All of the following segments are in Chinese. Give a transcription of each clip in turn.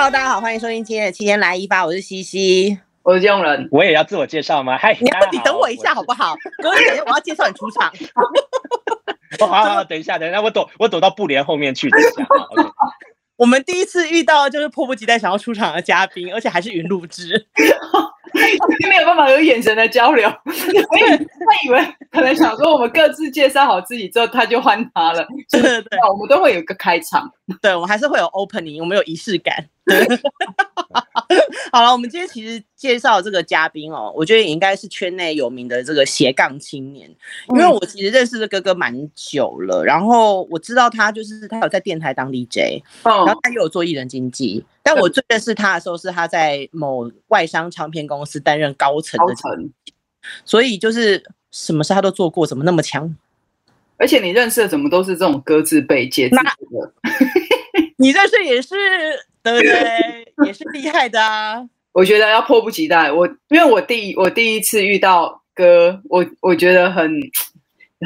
Hello，大家好，欢迎收听今天的七天来一发，我是西西，我是用人，我也要自我介绍吗？嗨，你你等我一下好不好？哥，等下我要介绍你出场。哦，好好，等一下，等一下，我躲我躲到布帘后面去，等一下。Okay. 我们第一次遇到就是迫不及待想要出场的嘉宾，而且还是云录制，没有办法有眼神的交流。他以为可能想说我们各自介绍好自己之后，他就换他了。对对对，我们都会有一个开场，对，我们还是会有 opening，我们有仪式感。好了，我们今天其实介绍这个嘉宾哦，我觉得也应该是圈内有名的这个斜杠青年，因为我其实认识的哥哥蛮久了，然后我知道他就是他有在电台当 DJ，然后他又有做艺人经纪，但我最认识他的时候是他在某外商唱片公司担任高层的，所以就是什么事他都做过，怎么那么强？而且你认识的怎么都是这种各自被接的，你认识也是。对不对？也是厉害的啊！我觉得要迫不及待。我因为我第我第一次遇到哥，我我觉得很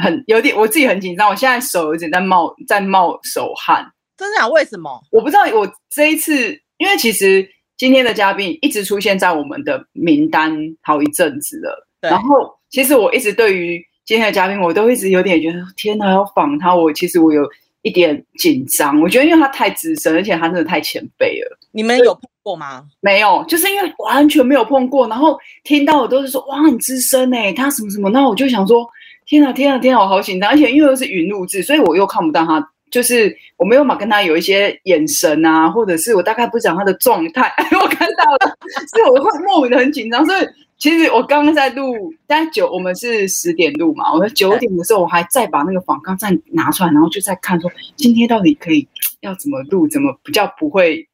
很有点，我自己很紧张。我现在手有点在冒在冒手汗。真的啊？为什么？我不知道。我这一次，因为其实今天的嘉宾一直出现在我们的名单好一阵子了。对。然后，其实我一直对于今天的嘉宾，我都一直有点觉得，天哪，要访他，我其实我有。一点紧张，我觉得因为他太资深，而且他真的太前辈了。你们有碰过吗？没有，就是因为完全没有碰过，然后听到我都是说哇，很资深哎，他什么什么，那我就想说天啊天啊天啊，我好紧张，而且因为又是云录制，所以我又看不到他，就是我没有办法跟他有一些眼神啊，或者是我大概不讲他的状态，我看到了，所以我会莫名的很紧张，所以。其实我刚刚在录，但九我们是十点录嘛，我说九点的时候我还再把那个访纲再拿出来，然后就在看说今天到底可以要怎么录，怎么比较不会。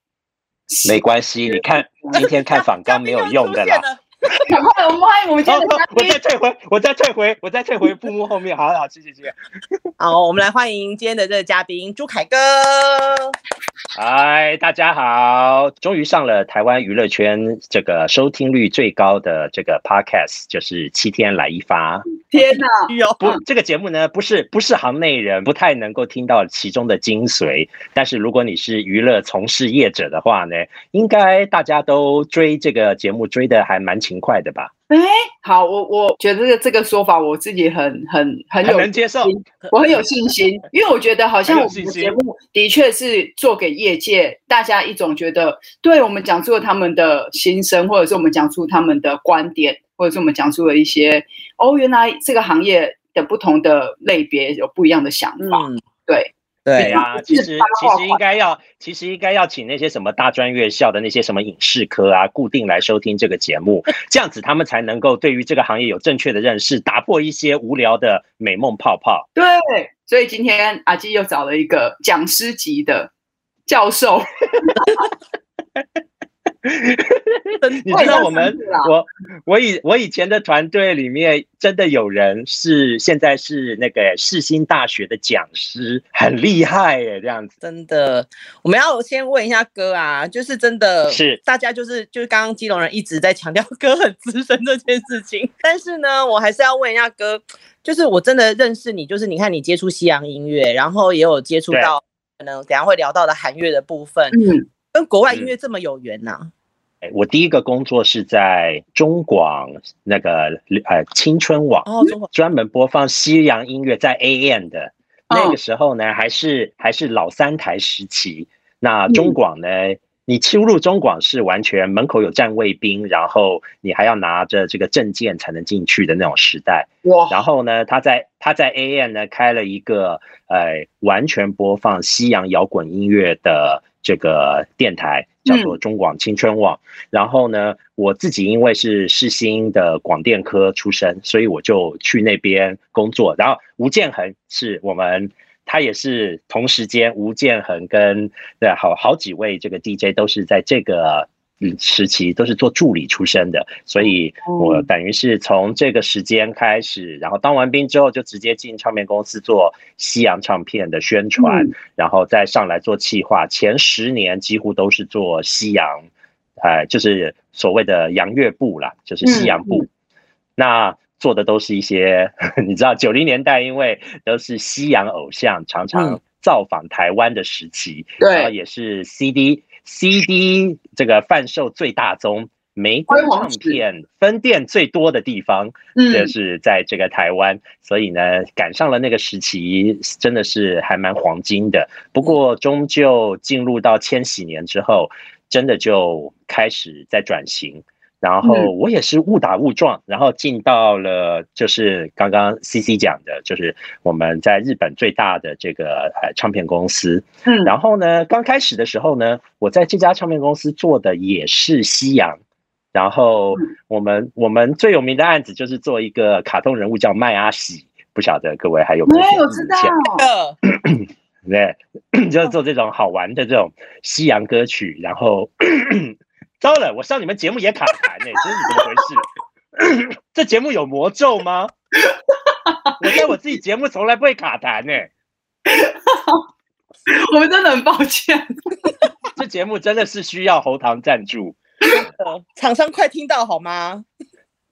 没关系，你看 今天看访纲没有用的啦。赶快，我们欢迎我们今天的嘉宾。我再退回，我再退回，我再退回布幕后面。好好，谢谢谢谢。好，我们来欢迎今天的这个嘉宾朱凯哥。嗨，大家好！终于上了台湾娱乐圈这个收听率最高的这个 podcast，就是七天来一发。天哪！不，这个节目呢，不是不是行内人不太能够听到其中的精髓。但是如果你是娱乐从事业者的话呢，应该大家都追这个节目追的还蛮勤快的吧？哎，好，我我觉得这个说法我自己很很很有很能接受，我很有信心，因为我觉得好像我们的节目的确是做给业界大家一种觉得，对我们讲出了他们的心声，或者是我们讲出他们的观点，或者是我们讲出了一些哦，原来这个行业的不同的类别有不一样的想法，嗯、对。对啊，其实其实应该要，其实应该要请那些什么大专院校的那些什么影视科啊，固定来收听这个节目，这样子他们才能够对于这个行业有正确的认识，打破一些无聊的美梦泡泡。对，所以今天阿基又找了一个讲师级的教授。你知道我们我我以我以前的团队里面真的有人是现在是那个世新大学的讲师，很厉害耶，这样子。真的，我们要先问一下哥啊，就是真的，是大家就是就是刚刚基隆人一直在强调 哥很资深这件事情，但是呢，我还是要问一下哥，就是我真的认识你，就是你看你接触西洋音乐，然后也有接触到可能等下会聊到的韩乐的部分，嗯。跟国外音乐这么有缘呐、啊？哎，我第一个工作是在中广那个呃青春网哦，专门播放西洋音乐，在 AM 的那个时候呢，还是还是老三台时期。那中广呢，嗯、你出入中广是完全门口有站卫兵，然后你还要拿着这个证件才能进去的那种时代。哇！然后呢，他在他在 AM 呢开了一个呃完全播放西洋摇滚音乐的。这个电台叫做中广青春网，嗯、然后呢，我自己因为是世新的广电科出身，所以我就去那边工作。然后吴建恒是我们，他也是同时间，吴建恒跟对好好几位这个 DJ 都是在这个。嗯，时期都是做助理出身的，所以我等于是从这个时间开始，然后当完兵之后就直接进唱片公司做西洋唱片的宣传，然后再上来做企划。前十年几乎都是做西洋，呃，就是所谓的洋乐部啦，就是西洋部。那做的都是一些，你知道，九零年代因为都是西洋偶像常常造访台湾的时期，对，然后也是 CD。CD 这个贩售最大宗。玫瑰唱片分店最多的地方，就是在这个台湾，所以呢，赶上了那个时期，真的是还蛮黄金的。不过，终究进入到千禧年之后，真的就开始在转型。然后我也是误打误撞，然后进到了就是刚刚 CC 讲的，就是我们在日本最大的这个呃唱片公司。嗯，然后呢，刚开始的时候呢，我在这家唱片公司做的也是西洋。然后我们我们最有名的案子就是做一个卡通人物叫麦阿喜，不晓得各位还有没有印象？没有知道。对，就是做这种好玩的这种西洋歌曲。然后糟了，我上你们节目也卡痰呢，这是怎么回事？这节目有魔咒吗？我在我自己节目从来不会卡痰呢。我们真的很抱歉。这节目真的是需要喉糖赞助。厂商快听到好吗？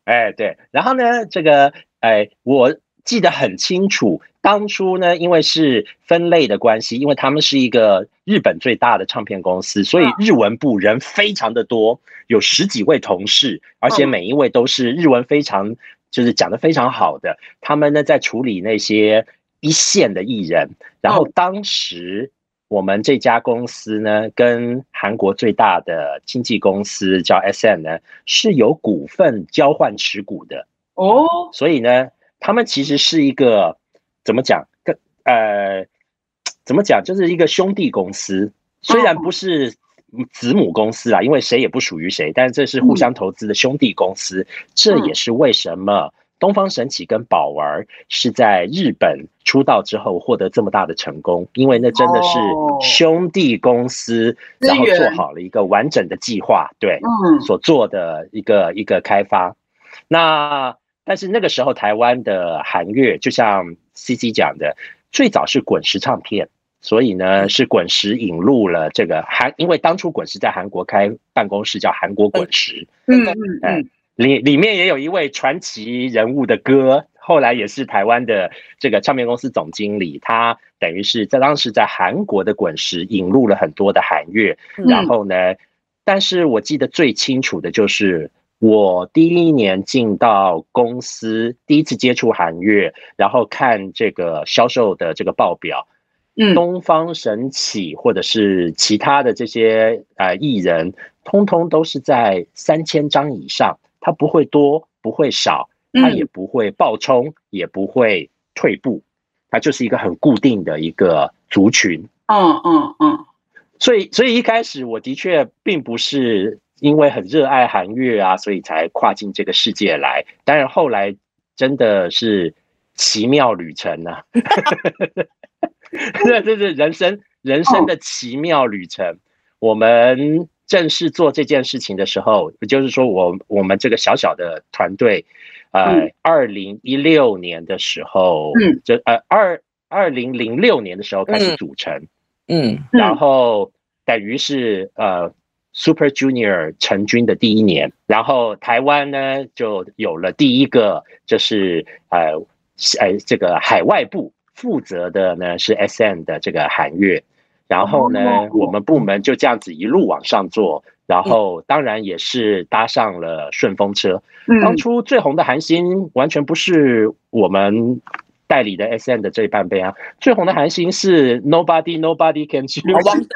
哎，对，然后呢，这个哎，我记得很清楚，当初呢，因为是分类的关系，因为他们是一个日本最大的唱片公司，所以日文部人非常的多，有十几位同事，而且每一位都是日文非常就是讲的非常好的，他们呢在处理那些一线的艺人，然后当时。我们这家公司呢，跟韩国最大的经纪公司叫 SM 呢，是有股份交换持股的哦。所以呢，他们其实是一个怎么讲？跟呃，怎么讲？就是一个兄弟公司，虽然不是子母公司啊，因为谁也不属于谁，但是这是互相投资的兄弟公司。这也是为什么。东方神起跟宝儿是在日本出道之后获得这么大的成功，因为那真的是兄弟公司，然后做好了一个完整的计划，对，所做的一个一个开发。那但是那个时候台湾的韩乐，就像 CC 讲的，最早是滚石唱片，所以呢是滚石引入了这个韩，因为当初滚石在韩国开办公室叫韩国滚石，嗯嗯嗯。里里面也有一位传奇人物的歌，后来也是台湾的这个唱片公司总经理，他等于是在当时在韩国的滚石引入了很多的韩乐，然后呢，但是我记得最清楚的就是我第一年进到公司，第一次接触韩乐，然后看这个销售的这个报表，嗯，东方神起或者是其他的这些呃艺人，通通都是在三千张以上。它不会多，不会少，它也不会暴冲，也不会退步，它就是一个很固定的一个族群。嗯嗯嗯。所以，所以一开始我的确并不是因为很热爱韩乐啊，所以才跨进这个世界来。当然后来真的是奇妙旅程啊！这 这是人生人生的奇妙旅程。我们。正式做这件事情的时候，也就是说我，我我们这个小小的团队，呃，二零一六年的时候，嗯，就呃二二零零六年的时候开始组成，嗯，嗯然后等于是呃 Super Junior 成军的第一年，然后台湾呢就有了第一个，就是呃呃这个海外部负责的呢是 SM 的这个韩乐。然后呢，我们部门就这样子一路往上做，然后当然也是搭上了顺风车。当初最红的韩星完全不是我们代理的 SM 的这一半杯啊，最红的韩星是 Nobody Nobody Can Choose，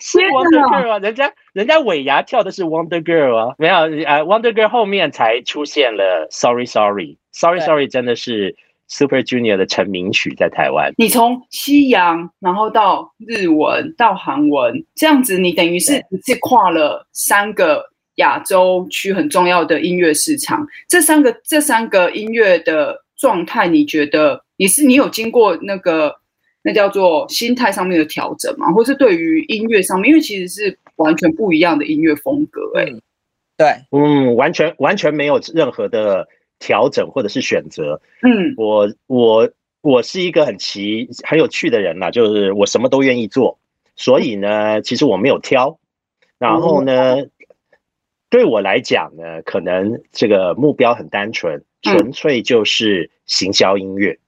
是 Wonder Girl 啊，人家人家尾牙跳的是 Wonder Girl 啊，没有啊 Wonder Girl 后面才出现了 Sorry Sorry Sorry Sorry，真的是。Super Junior 的成名曲在台湾，你从西洋，然后到日文，到韩文，这样子，你等于是一次跨了三个亚洲区很重要的音乐市场。这三个这三个音乐的状态，你觉得你是你有经过那个那叫做心态上面的调整吗？或是对于音乐上面，因为其实是完全不一样的音乐风格，欸，哎、嗯，对，嗯，完全完全没有任何的。调整或者是选择，嗯，我我我是一个很奇很有趣的人呐，就是我什么都愿意做，所以呢，其实我没有挑，然后呢，对我来讲呢，可能这个目标很单纯，纯粹就是行销音乐，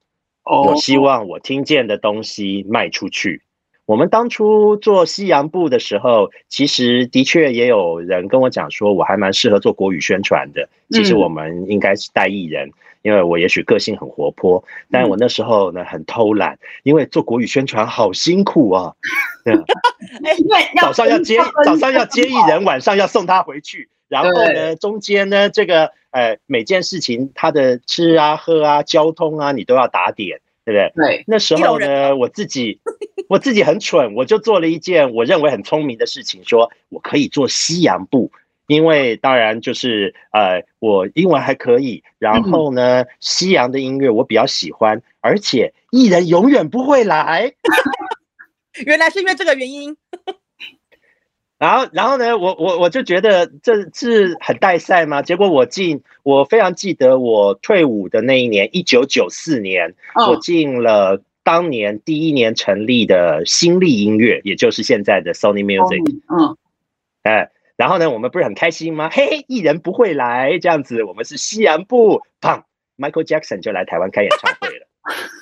我希望我听见的东西卖出去，我们当初做西洋部的时候，其实的确也有人跟我讲说，我还蛮适合做国语宣传的。其实我们应该是带艺人，因为我也许个性很活泼，但我那时候呢很偷懒，因为做国语宣传好辛苦啊。对，早上要接早上要接艺人，晚上要送他回去，然后呢中间呢这个呃每件事情他的吃啊喝啊交通啊你都要打点。对不对？对，那时候呢，我自己我自己很蠢，我就做了一件我认为很聪明的事情，说我可以做西洋部，因为当然就是呃，我英文还可以，然后呢，嗯、西洋的音乐我比较喜欢，而且艺人永远不会来，原来是因为这个原因。然后，然后呢，我我我就觉得这是很带赛吗？结果我进，我非常记得我退伍的那一年，一九九四年，我进了当年第一年成立的新力音乐，也就是现在的 Sony Music。嗯，哎，然后呢，我们不是很开心吗？嘿嘿，艺人不会来这样子，我们是西洋部，砰，Michael Jackson 就来台湾开演唱会了。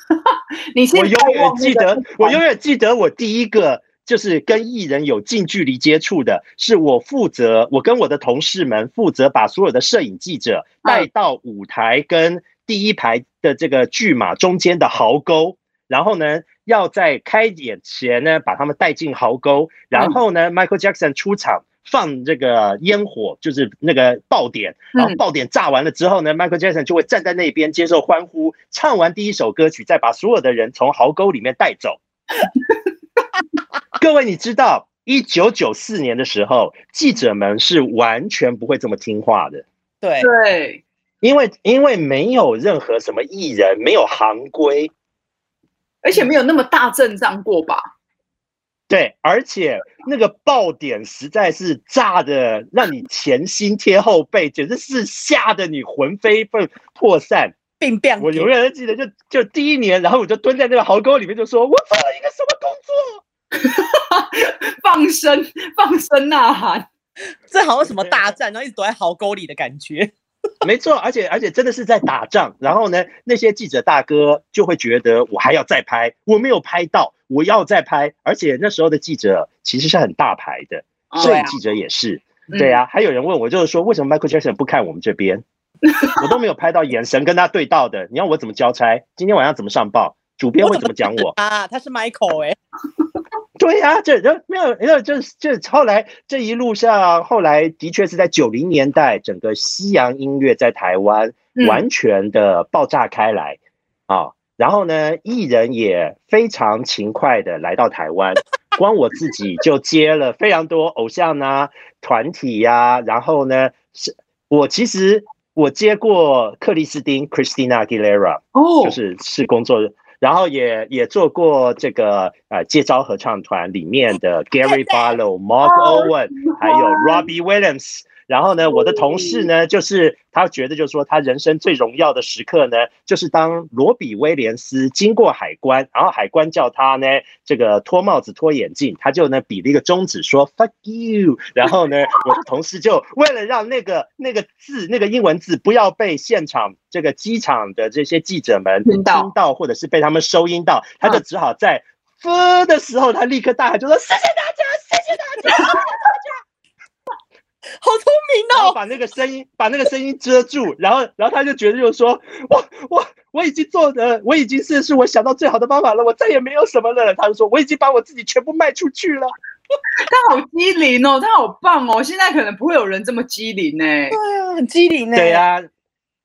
你我永远记得，我永远记得我第一个。就是跟艺人有近距离接触的，是我负责，我跟我的同事们负责把所有的摄影记者带到舞台跟第一排的这个巨马中间的壕沟，然后呢，要在开演前呢把他们带进壕沟，然后呢，Michael Jackson 出场放这个烟火，就是那个爆点，然后爆点炸完了之后呢，Michael Jackson 就会站在那边接受欢呼，唱完第一首歌曲，再把所有的人从壕沟里面带走。各位，你知道，一九九四年的时候，记者们是完全不会这么听话的。对对，因为因为没有任何什么艺人，没有行规，而且没有那么大阵仗过吧？对，而且那个爆点实在是炸的，让你前心贴后背，简直是吓得你魂飞魄魄散。病变，我永远都记得，就就第一年，然后我就蹲在那个壕沟里面，就说：“我做了一个什么工作？” 放声，放声呐喊，这好像什么大战，然后一直躲在壕沟里的感觉。没错，而且而且真的是在打仗。然后呢，那些记者大哥就会觉得我还要再拍，我没有拍到，我要再拍。而且那时候的记者其实是很大牌的，摄影记者也是。对啊，还有人问我，就是说为什么 Michael Jackson 不看我们这边？我都没有拍到眼神跟他对到的。你要我怎么交差？今天晚上怎么上报？主编会怎么讲我啊？他是 Michael 哎、欸。对呀、啊，这这没有没有，这这后来这一路上，后来的确是在九零年代，整个西洋音乐在台湾完全的爆炸开来啊、哦。然后呢，艺人也非常勤快的来到台湾，光我自己就接了非常多偶像啊、团体呀、啊。然后呢，是我其实我接过克里斯汀 （Christina Aguilera），哦，就是是工作。然后也也做过这个呃接招合唱团里面的 Gary Barlow、Mark Owen，还有 Robbie Williams。然后呢，我的同事呢，就是他觉得，就是说他人生最荣耀的时刻呢，就是当罗比威廉斯经过海关，然后海关叫他呢，这个脱帽子、脱眼镜，他就呢比了一个中指说 “fuck you”。然后呢，我的同事就为了让那个那个字、那个英文字不要被现场这个机场的这些记者们听到，或者是被他们收音到，他就只好在“分”的时候，他立刻大喊就说：“谢谢大家，谢谢大家，谢谢大家。” 好聪明哦！把那个声音，把那个声音遮住，然后，然后他就觉得就是说，我，我，我已经做的，我已经是是我想到最好的方法了，我再也没有什么了。他就说，我已经把我自己全部卖出去了。他好机灵哦，他好棒哦！现在可能不会有人这么机灵呢。对啊，很机灵呢。对啊，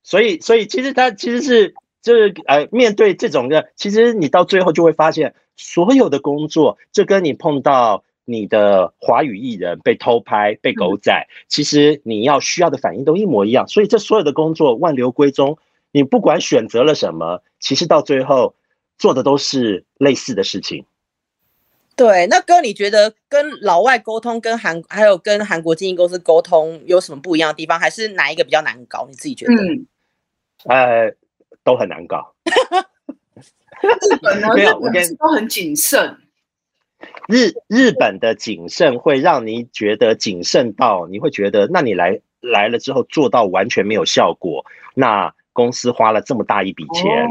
所以，所以其实他其实是就是呃，面对这种的，其实你到最后就会发现，所有的工作就跟你碰到。你的华语艺人被偷拍、被狗仔，其实你要需要的反应都一模一样，所以这所有的工作万流归宗。你不管选择了什么，其实到最后做的都是类似的事情。对，那哥，你觉得跟老外沟通、跟韩还有跟韩国经纪公司沟通有什么不一样的地方？还是哪一个比较难搞？你自己觉得？嗯，呃，都很难搞。日本呢？都很谨慎。日日本的谨慎会让你觉得谨慎到你会觉得，那你来来了之后做到完全没有效果，那公司花了这么大一笔钱，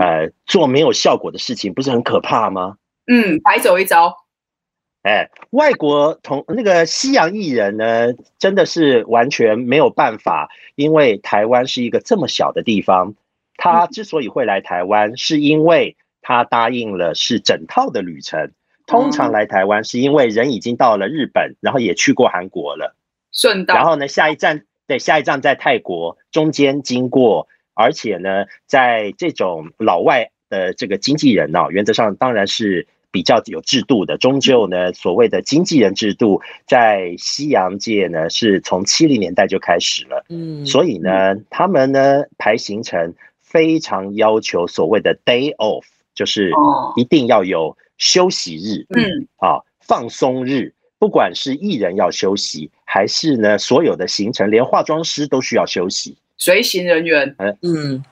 呃，做没有效果的事情，不是很可怕吗？嗯，白走一遭。哎，外国同那个西洋艺人呢，真的是完全没有办法，因为台湾是一个这么小的地方，他之所以会来台湾，是因为他答应了是整套的旅程。通常来台湾是因为人已经到了日本，然后也去过韩国了，顺道。然后呢，下一站对，下一站在泰国，中间经过，而且呢，在这种老外的这个经纪人呢、哦，原则上当然是比较有制度的。终究呢，所谓的经纪人制度在西洋界呢，是从七零年代就开始了。嗯，所以呢，他们呢排行程非常要求所谓的 day off，就是一定要有。休息日，嗯，啊，放松日，不管是艺人要休息，还是呢所有的行程，连化妆师都需要休息，随行人员，嗯，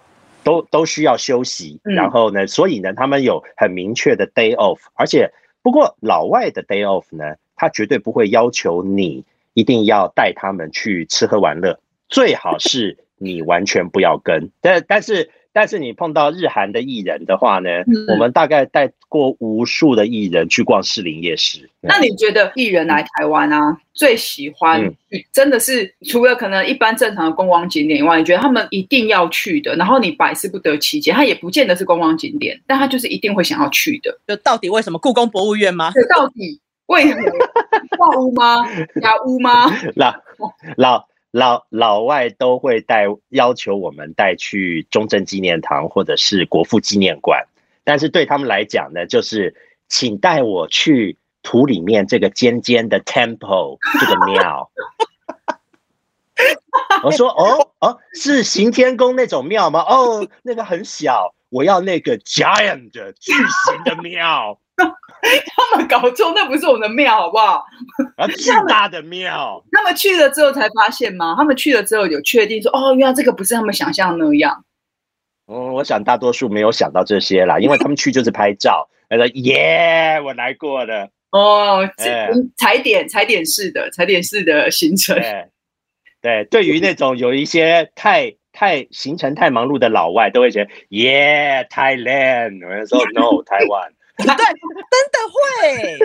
都都需要休息。然后呢，所以呢，他们有很明确的 day off，而且不过老外的 day off 呢，他绝对不会要求你一定要带他们去吃喝玩乐，最好是你完全不要跟，但但是。但是你碰到日韩的艺人的话呢，嗯、我们大概带过无数的艺人去逛士林夜市。那你觉得艺人来台湾啊，嗯、最喜欢真的是除了可能一般正常的观光景点以外，你觉得他们一定要去的，然后你百思不得其解，他也不见得是观光景点，但他就是一定会想要去的。就到底为什么？故宫博物院吗？对，到底为什么？化屋吗？雅屋吗？老老。老老外都会带要求我们带去中正纪念堂或者是国父纪念馆，但是对他们来讲呢，就是请带我去土里面这个尖尖的 temple 这个庙。我说哦哦，是行天宫那种庙吗？哦，那个很小，我要那个 giant 巨型的庙。他们搞错，那不是我们的庙，好不好？啊，巨大的庙。他们去了之后才发现吗？他们去了之后有确定说，哦，原来这个不是他们想象那样。嗯，我想大多数没有想到这些啦，因为 他们去就是拍照，他说耶，我来过了。哦，踩点踩点式的踩点式的行程。对，对，对于那种有一些太太行程太忙碌的老外，都会觉得耶，Thailand。我说 No，台湾。对，真的会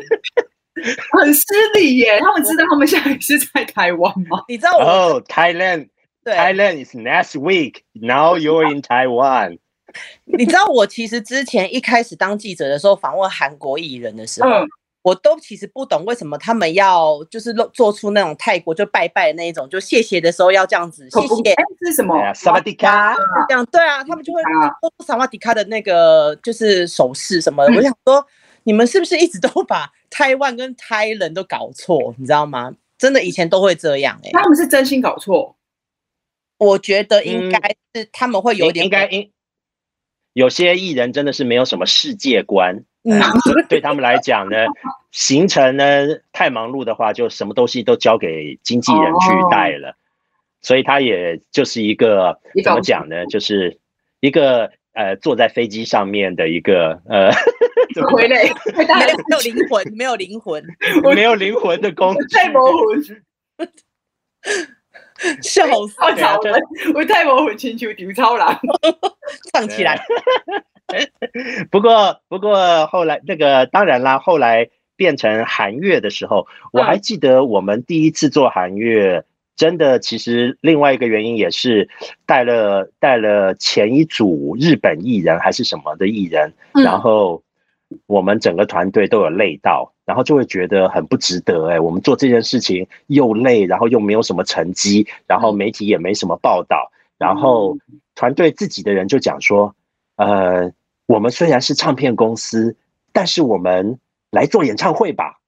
很失礼耶。他们知道他们现在是在台湾吗？你知道我哦，Thailand，对，Thailand is next week. Now you're in Taiwan。你知道我其实之前一开始当记者的时候，访问韩国艺人的时候。嗯我都其实不懂为什么他们要就是做出那种泰国就拜拜的那一种，就谢谢的时候要这样子，谢谢是什么？萨瓦迪卡这样对啊，他们就会做萨瓦迪卡的那个就是手势什么的。我想说，你们是不是一直都 把台湾跟泰人都搞错？你知道吗？真的以前都会这样哎，他们是真心搞错。我觉得应该是他们会有一点，应该应有些艺人真的是没有什么世界观。嗯，对他们来讲呢，行程呢太忙碌的话，就什么东西都交给经纪人去带了，所以他也就是一个怎么讲呢？就是一个呃坐在飞机上面的一个呃，傀儡，没有灵魂，没有灵魂，没有灵魂的工具，太模糊，笑死，我太模糊，请求丢超了，唱起来。不过，不过后来那个当然啦，后来变成韩乐的时候，我还记得我们第一次做韩乐，真的其实另外一个原因也是带了带了前一组日本艺人还是什么的艺人，然后我们整个团队都有累到，然后就会觉得很不值得哎，我们做这件事情又累，然后又没有什么成绩，然后媒体也没什么报道，然后团队自己的人就讲说，呃。我们虽然是唱片公司，但是我们来做演唱会吧。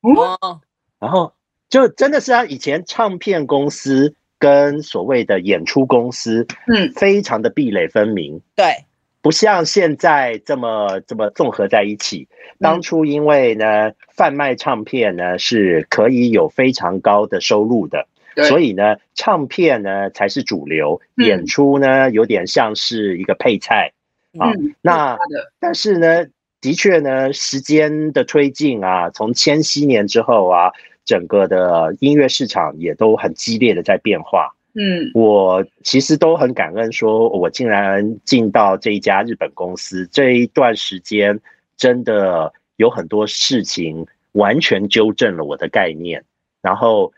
哦，然后就真的是啊，以前唱片公司跟所谓的演出公司，嗯，非常的壁垒分明。对，不像现在这么这么综合在一起。当初因为呢，贩卖唱片呢是可以有非常高的收入的，所以呢，唱片呢才是主流，演出呢有点像是一个配菜。啊，那但是呢，的确呢，时间的推进啊，从千禧年之后啊，整个的音乐市场也都很激烈的在变化。嗯，我其实都很感恩，说我竟然进到这一家日本公司，这一段时间真的有很多事情，完全纠正了我的概念。然后，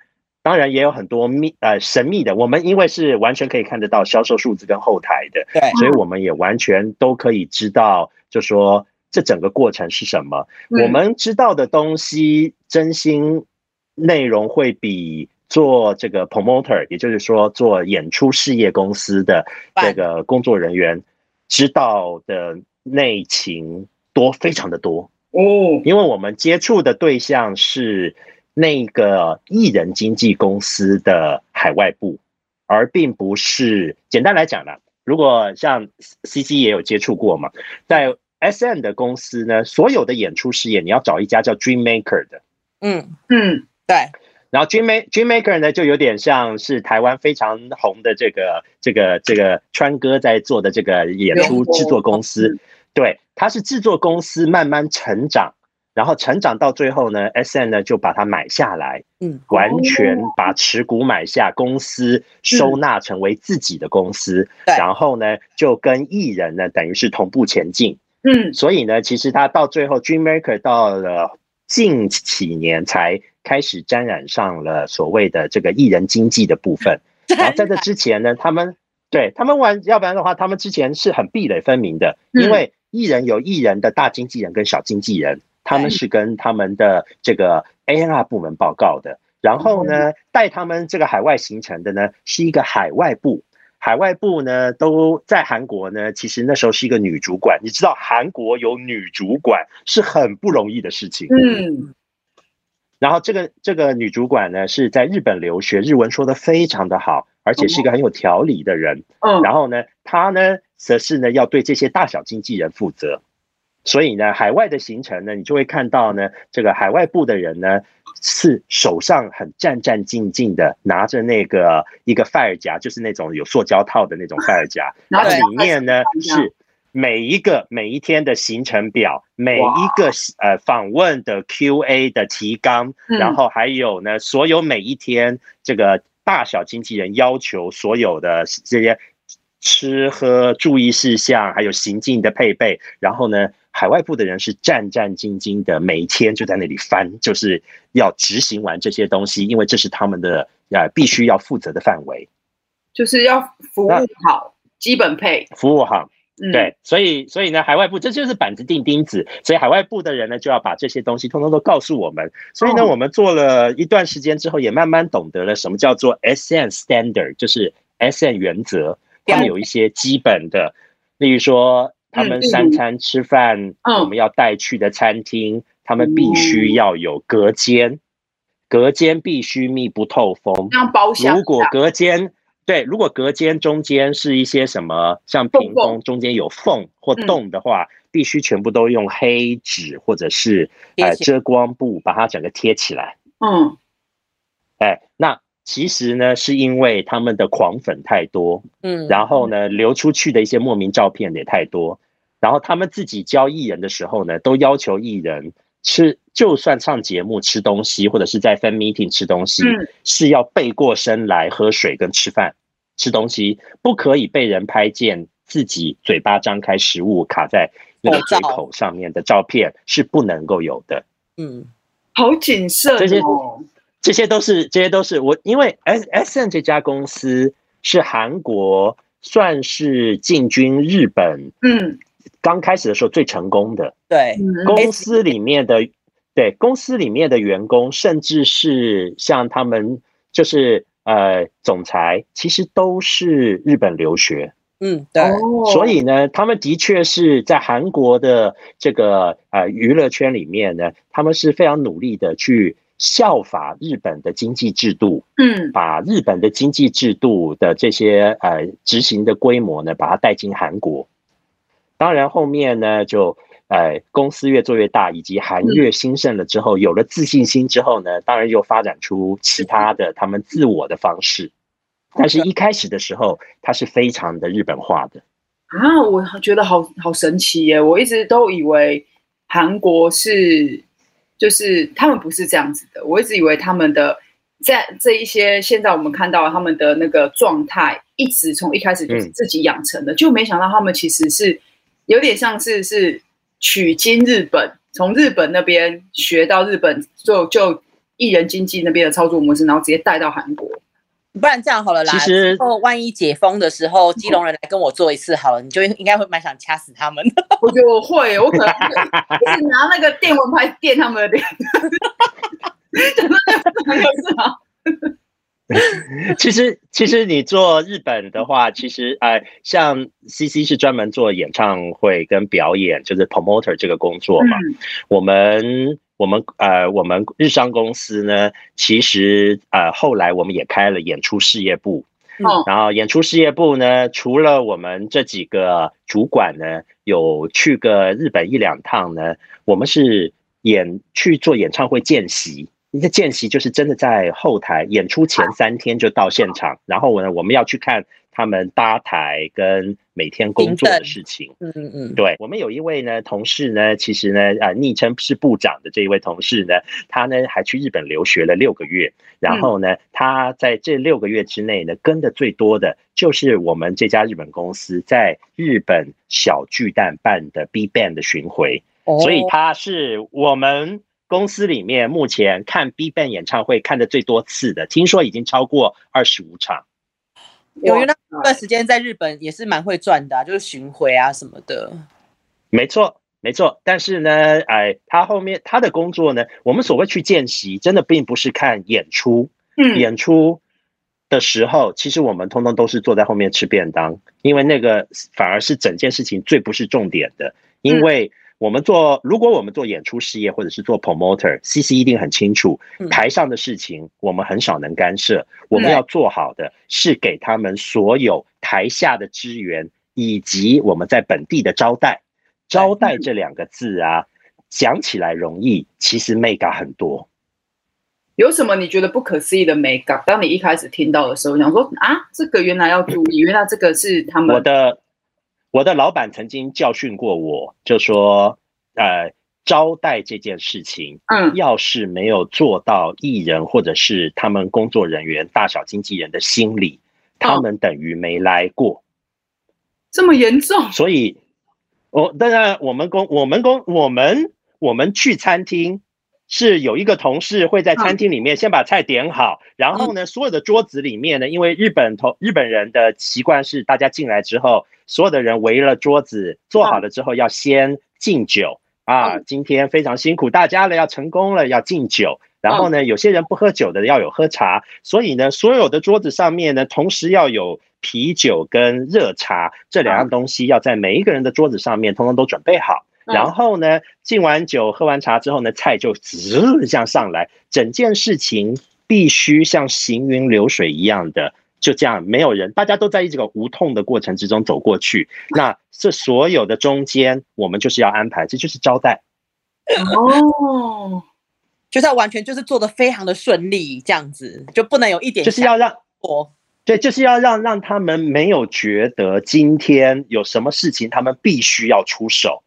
当然也有很多秘呃神秘的，我们因为是完全可以看得到销售数字跟后台的，对，所以我们也完全都可以知道，就说这整个过程是什么。嗯、我们知道的东西，真心内容会比。做这个 promoter，也就是说做演出事业公司的这个工作人员，知道的内情多，非常的多哦。因为我们接触的对象是那个艺人经纪公司的海外部，而并不是简单来讲呢，如果像 CC 也有接触过嘛，在 SM 的公司呢，所有的演出事业你要找一家叫 Dream Maker 的，嗯。嗯，对。然后 Dream Maker Dream Maker 呢，就有点像是台湾非常红的这个这个这个川哥在做的这个演出制作公司，对，它是制作公司慢慢成长，然后成长到最后呢，S N 呢就把它买下来，嗯，完全把持股买下公司，收纳成为自己的公司，然后呢就跟艺人呢等于是同步前进，嗯，所以呢，其实他到最后 Dream Maker 到了近几年才。开始沾染上了所谓的这个艺人经济的部分，然后在这之前呢，他们对他们玩，要不然的话，他们之前是很壁垒分明的，因为艺人有艺人的大经纪人跟小经纪人，他们是跟他们的这个 A&R 部门报告的，然后呢，带他们这个海外行程的呢是一个海外部，海外部呢都在韩国呢，其实那时候是一个女主管，你知道韩国有女主管是很不容易的事情，嗯。然后这个这个女主管呢是在日本留学，日文说的非常的好，而且是一个很有条理的人。嗯，然后呢，她呢则是呢要对这些大小经纪人负责，所以呢，海外的行程呢，你就会看到呢，这个海外部的人呢是手上很战战兢兢的拿着那个一个 file 夹，就是那种有塑胶套的那种 file 夹，然后里面呢是。每一个每一天的行程表，每一个呃访问的 Q&A 的提纲，然后还有呢，所有每一天这个大小经纪人要求所有的这些吃喝注意事项，还有行进的配备，然后呢，海外部的人是战战兢兢的，每一天就在那里翻，就是要执行完这些东西，因为这是他们的呃必须要负责的范围，就是要服务好基本配，服务好。对，所以所以呢，海外部这就是板子钉钉子，所以海外部的人呢就要把这些东西通通都告诉我们。所以呢，我们做了一段时间之后，也慢慢懂得了什么叫做 S N Standard，就是 S N 原则。他们有一些基本的，例如说他们三餐吃饭，我们要带去的餐厅，他们必须要有隔间，隔间必须密不透风。像包厢，如果隔间。对，如果隔间中间是一些什么，像屏风中间有缝或洞的话，必须全部都用黑纸或者是呃遮光布把它整个贴起来。嗯，哎，那其实呢，是因为他们的狂粉太多，嗯，然后呢，流出去的一些莫名照片也太多，然后他们自己教艺人的时候呢，都要求艺人。吃，就算上节目吃东西，或者是在 fan meeting 吃东西，嗯、是要背过身来喝水跟吃饭、吃东西，不可以被人拍见自己嘴巴张开，食物卡在那个嘴口上面的照片是不能够有的。嗯，好谨慎、哦。这些这些都是这些都是我，因为 S S N 这家公司是韩国算是进军日本，嗯。刚开始的时候最成功的，对。公司里面的，对公司里面的员工，甚至是像他们就是呃总裁，其实都是日本留学，嗯，对，所以呢，他们的确是在韩国的这个呃娱乐圈里面呢，他们是非常努力的去效法日本的经济制度，嗯，把日本的经济制度的这些呃执行的规模呢，把它带进韩国。当然，后面呢，就呃，公司越做越大，以及韩越兴盛了之后，有了自信心之后呢，当然又发展出其他的他们自我的方式。但是，一开始的时候，它是非常的日本化的啊！我觉得好好神奇耶！我一直都以为韩国是，就是他们不是这样子的。我一直以为他们的在这一些现在我们看到他们的那个状态，一直从一开始就是自己养成的，就没想到他们其实是。有点像是是取经日本，从日本那边学到日本就就艺人经纪那边的操作模式，然后直接带到韩国。不然这样好了啦，其实哦万一解封的时候，基隆人来跟我做一次好了，你就应该会蛮想掐死他们的。我觉得我会，我可能会拿那个电蚊拍电他们的脸。其实，其实你做日本的话，其实呃，像 CC 是专门做演唱会跟表演，就是 promoter 这个工作嘛。嗯、我们，我们呃，我们日商公司呢，其实呃，后来我们也开了演出事业部。嗯、然后演出事业部呢，除了我们这几个主管呢，有去个日本一两趟呢，我们是演去做演唱会见习。一个见习就是真的在后台演出前三天就到现场，然后呢，我们要去看他们搭台跟每天工作的事情。嗯嗯嗯，对，我们有一位呢同事呢，其实呢，呃，昵称是部长的这一位同事呢，他呢还去日本留学了六个月，然后呢，他在这六个月之内呢，跟的最多的就是我们这家日本公司在日本小巨蛋办的 BIGBANG 的巡回，所以他是我们。公司里面目前看 BIGBANG 演唱会看的最多次的，听说已经超过二十五场。有那段时间在日本也是蛮会赚的，啊，就是巡回啊什么的。没错，没错。但是呢，哎，他后面他的工作呢，我们所谓去见习，真的并不是看演出。嗯，演出的时候，其实我们通通都是坐在后面吃便当，因为那个反而是整件事情最不是重点的，因为。我们做，如果我们做演出事业或者是做 promoter，CC 一定很清楚，台上的事情我们很少能干涉。我们要做好的是给他们所有台下的支援，以及我们在本地的招待。招待这两个字啊，讲起来容易，其实 mega 很多。有什么你觉得不可思议的 mega？当你一开始听到的时候，想说啊，这个原来要注意，原来这个是他们我的。我的老板曾经教训过我，就说：“呃，招待这件事情，嗯，要是没有做到艺人或者是他们工作人员、大小经纪人的心理，他们等于没来过。”这么严重？所以，我当然，我们公，我们公，我们我们去餐厅。是有一个同事会在餐厅里面先把菜点好，然后呢，所有的桌子里面呢，因为日本同日本人的习惯是，大家进来之后，所有的人围了桌子坐好了之后，要先敬酒。啊，今天非常辛苦大家了，要成功了，要敬酒。然后呢，有些人不喝酒的要有喝茶，所以呢，所有的桌子上面呢，同时要有啤酒跟热茶这两样东西，要在每一个人的桌子上面，通通都准备好。然后呢，敬完酒、喝完茶之后呢，菜就滋这样上来，整件事情必须像行云流水一样的，就这样，没有人，大家都在这个无痛的过程之中走过去。那这所有的中间，我们就是要安排，这就是招待。哦，就是要完全就是做的非常的顺利，这样子就不能有一点，就是要让我，对，就是要让让他们没有觉得今天有什么事情，他们必须要出手。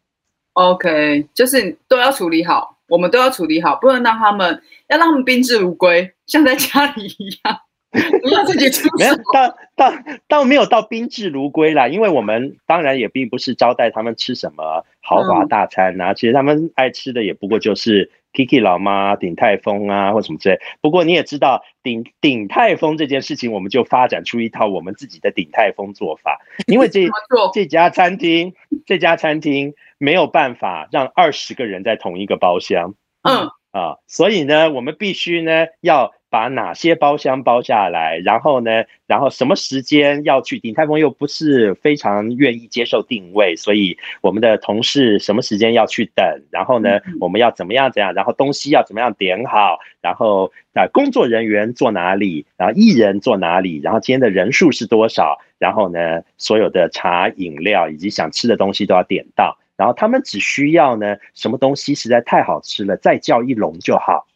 OK，就是都要处理好，我们都要处理好，不能让他们，要让他们宾至如归，像在家里一样，不要自己出手。没有到到到没有到宾至如归啦，因为我们当然也并不是招待他们吃什么豪华大餐啊，嗯、其实他们爱吃的也不过就是 Kiki 老妈、鼎泰丰啊或什么之类。不过你也知道，鼎鼎泰丰这件事情，我们就发展出一套我们自己的鼎泰丰做法，因为这 这家餐厅，这家餐厅。没有办法让二十个人在同一个包厢，嗯啊，所以呢，我们必须呢要把哪些包厢包下来，然后呢，然后什么时间要去？鼎泰丰又不是非常愿意接受定位，所以我们的同事什么时间要去等？然后呢，我们要怎么样怎样？然后东西要怎么样点好？然后啊，工作人员坐哪里？然后艺人坐哪里？然后今天的人数是多少？然后呢，所有的茶饮料以及想吃的东西都要点到。然后他们只需要呢，什么东西实在太好吃了，再叫一笼就好。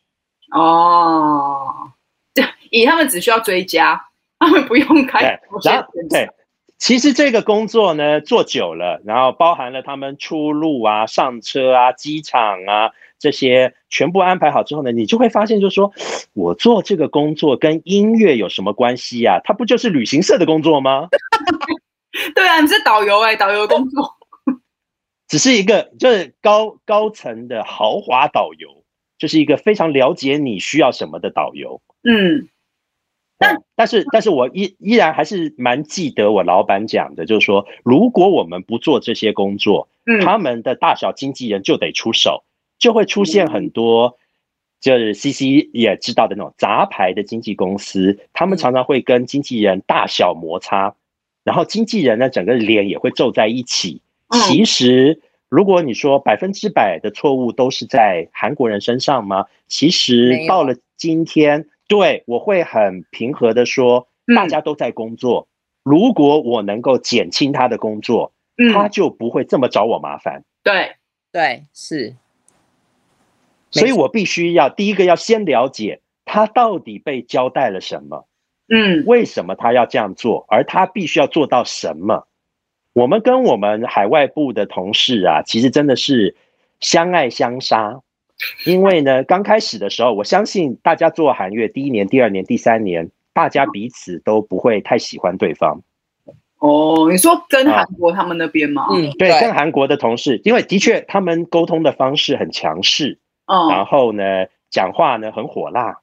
哦，对以他们只需要追加，他们不用开。然后对，其实这个工作呢做久了，然后包含了他们出入啊、上车啊、机场啊这些全部安排好之后呢，你就会发现，就是说 我做这个工作跟音乐有什么关系呀？它不就是旅行社的工作吗？对啊，你是导游哎、欸，导游工作。只是一个就是高高层的豪华导游，就是一个非常了解你需要什么的导游。嗯，但但是但是我依依然还是蛮记得我老板讲的，就是说，如果我们不做这些工作，嗯，他们的大小经纪人就得出手，就会出现很多，就是 CC 也知道的那种杂牌的经纪公司，他们常常会跟经纪人大小摩擦，然后经纪人呢，整个脸也会皱在一起。其实，如果你说百分之百的错误都是在韩国人身上吗？其实到了今天，对，我会很平和的说，大家都在工作。如果我能够减轻他的工作，他就不会这么找我麻烦。对，对，是。所以我必须要第一个要先了解他到底被交代了什么，嗯，为什么他要这样做，而他必须要做到什么。我们跟我们海外部的同事啊，其实真的是相爱相杀。因为呢，刚开始的时候，我相信大家做韩月第一年、第二年、第三年，大家彼此都不会太喜欢对方。哦，你说跟韩国他们那边吗？嗯，对，跟韩国的同事，因为的确他们沟通的方式很强势，哦，然后呢，讲话呢很火辣，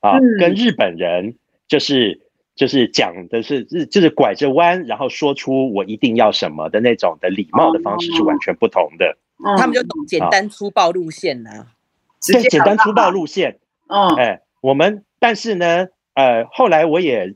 啊，跟日本人就是。就是讲的是日，就是拐着弯，然后说出我一定要什么的那种的礼貌的方式是完全不同的。嗯、他们就懂简单粗暴路线呢、啊，对，简单粗暴路线。嗯，哎，我们但是呢，呃，后来我也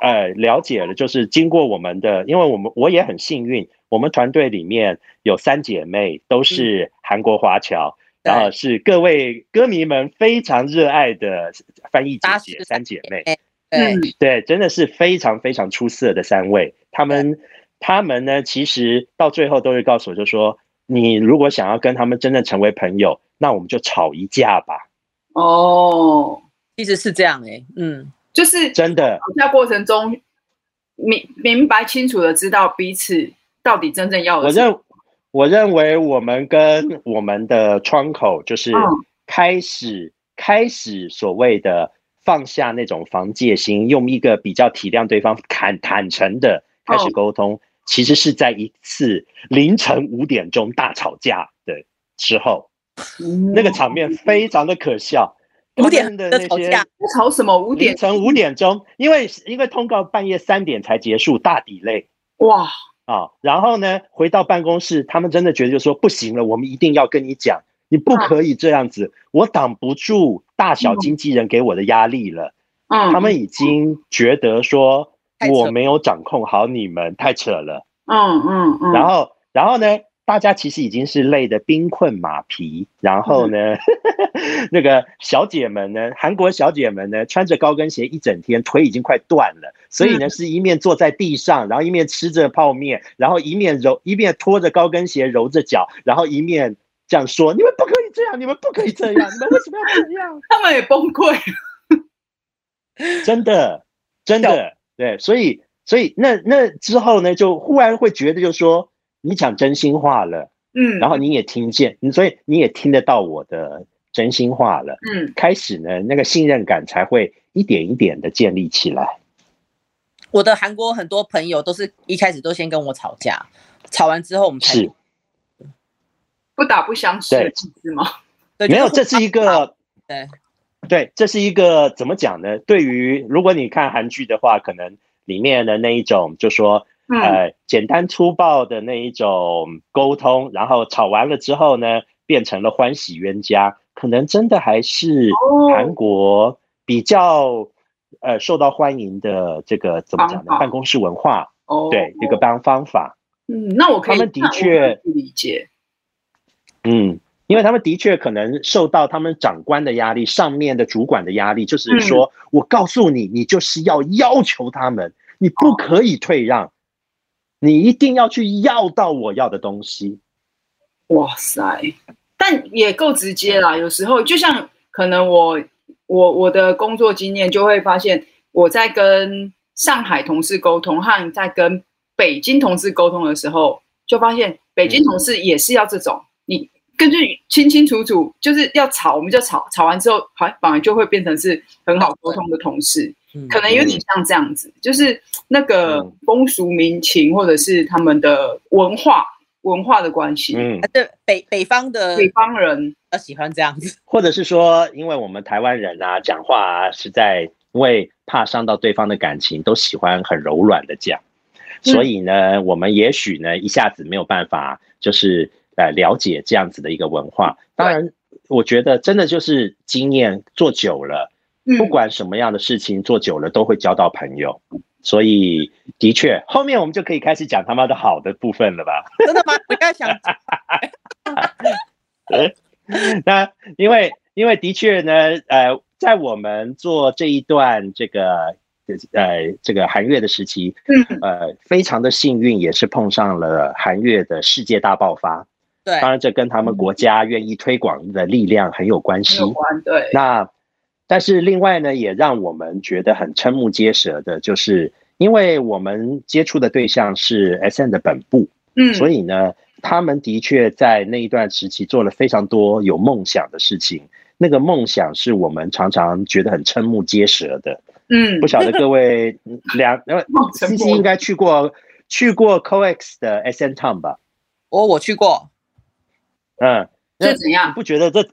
呃了解了，就是经过我们的，因为我们我也很幸运，我们团队里面有三姐妹都是韩国华侨，嗯、然后是各位歌迷们非常热爱的翻译姐姐三姐妹。嗯，对，真的是非常非常出色的三位。他们，他们呢，其实到最后都会告诉我，就说你如果想要跟他们真正成为朋友，那我们就吵一架吧。哦，一直是这样哎、欸，嗯，就是真的吵架过程中明明白清楚的知道彼此到底真正要的。我认我认为我们跟我们的窗口就是开始、嗯、开始所谓的。放下那种防戒心，用一个比较体谅对方、坦坦诚的开始沟通，其实是在一次凌晨五点钟大吵架的时候，那个场面非常的可笑。五点的那些吵什么？五点凌晨五点钟，因为因为通告半夜三点才结束，大 delay。哇啊！然后呢，回到办公室，他们真的觉得就说不行了，我们一定要跟你讲。你不可以这样子，我挡不住大小经纪人给我的压力了。嗯，他们已经觉得说我没有掌控好你们，太扯了。嗯嗯嗯。然后，然后呢，大家其实已经是累得兵困马疲。然后呢，那个小姐们呢，韩国小姐们呢，穿着高跟鞋一整天，腿已经快断了。所以呢，是一面坐在地上，然后一面吃着泡面，然后一面揉，一面拖着高跟鞋揉着脚，然后一面。这样说，你们不可以这样，你们不可以这样，你们为什么要这样？他们也崩溃，真的，真的，对，所以，所以那那之后呢，就忽然会觉得，就是说你讲真心话了，嗯，然后你也听见，所以你也听得到我的真心话了，嗯，开始呢，那个信任感才会一点一点的建立起来。我的韩国很多朋友都是一开始都先跟我吵架，吵完之后我们才。不打不相识，是吗？没有，这是一个，对，对，这是一个怎么讲呢？对于如果你看韩剧的话，可能里面的那一种，就说，呃，简单粗暴的那一种沟通，然后吵完了之后呢，变成了欢喜冤家，可能真的还是韩国比较呃受到欢迎的这个怎么讲呢？办公室文化，对，这个办方法。嗯，那我可以，他们的确理解。嗯，因为他们的确可能受到他们长官的压力，上面的主管的压力，就是说、嗯、我告诉你，你就是要要求他们，你不可以退让，你一定要去要到我要的东西。哇塞，但也够直接啦。有时候就像可能我我我的工作经验就会发现，我在跟上海同事沟通和在跟北京同事沟通的时候，就发现北京同事也是要这种。嗯你根据清清楚楚，就是要吵，我们就吵，吵完之后，好，反而就会变成是很好沟通的同事，可能有点像这样子，就是那个风俗民情或者是他们的文化文化的关系，嗯，对，北北方的北方人呃喜欢这样子，或者是说，因为我们台湾人啊，讲话啊，实在因为怕伤到对方的感情，都喜欢很柔软的讲，所以呢，嗯、我们也许呢一下子没有办法，就是呃了解这样子的一个文化。当然，我觉得真的就是经验做久了，不管什么样的事情做久了，都会交到朋友。所以，的确，后面我们就可以开始讲他妈的好的部分了吧？真的吗？我刚才想，那因为因为的确呢，呃，在我们做这一段这个呃这个韩月的时期，呃，非常的幸运，也是碰上了韩月的世界大爆发。对，当然这跟他们国家愿意推广的力量很有关系。有关，对。那。但是另外呢，也让我们觉得很瞠目结舌的，就是因为我们接触的对象是 S N 的本部，嗯，所以呢，他们的确在那一段时期做了非常多有梦想的事情。那个梦想是我们常常觉得很瞠目结舌的，嗯，不晓得各位 两，因为 CC 应该去过去过 COEX 的 S N Town 吧？哦，我去过，嗯，这怎样？你不觉得这？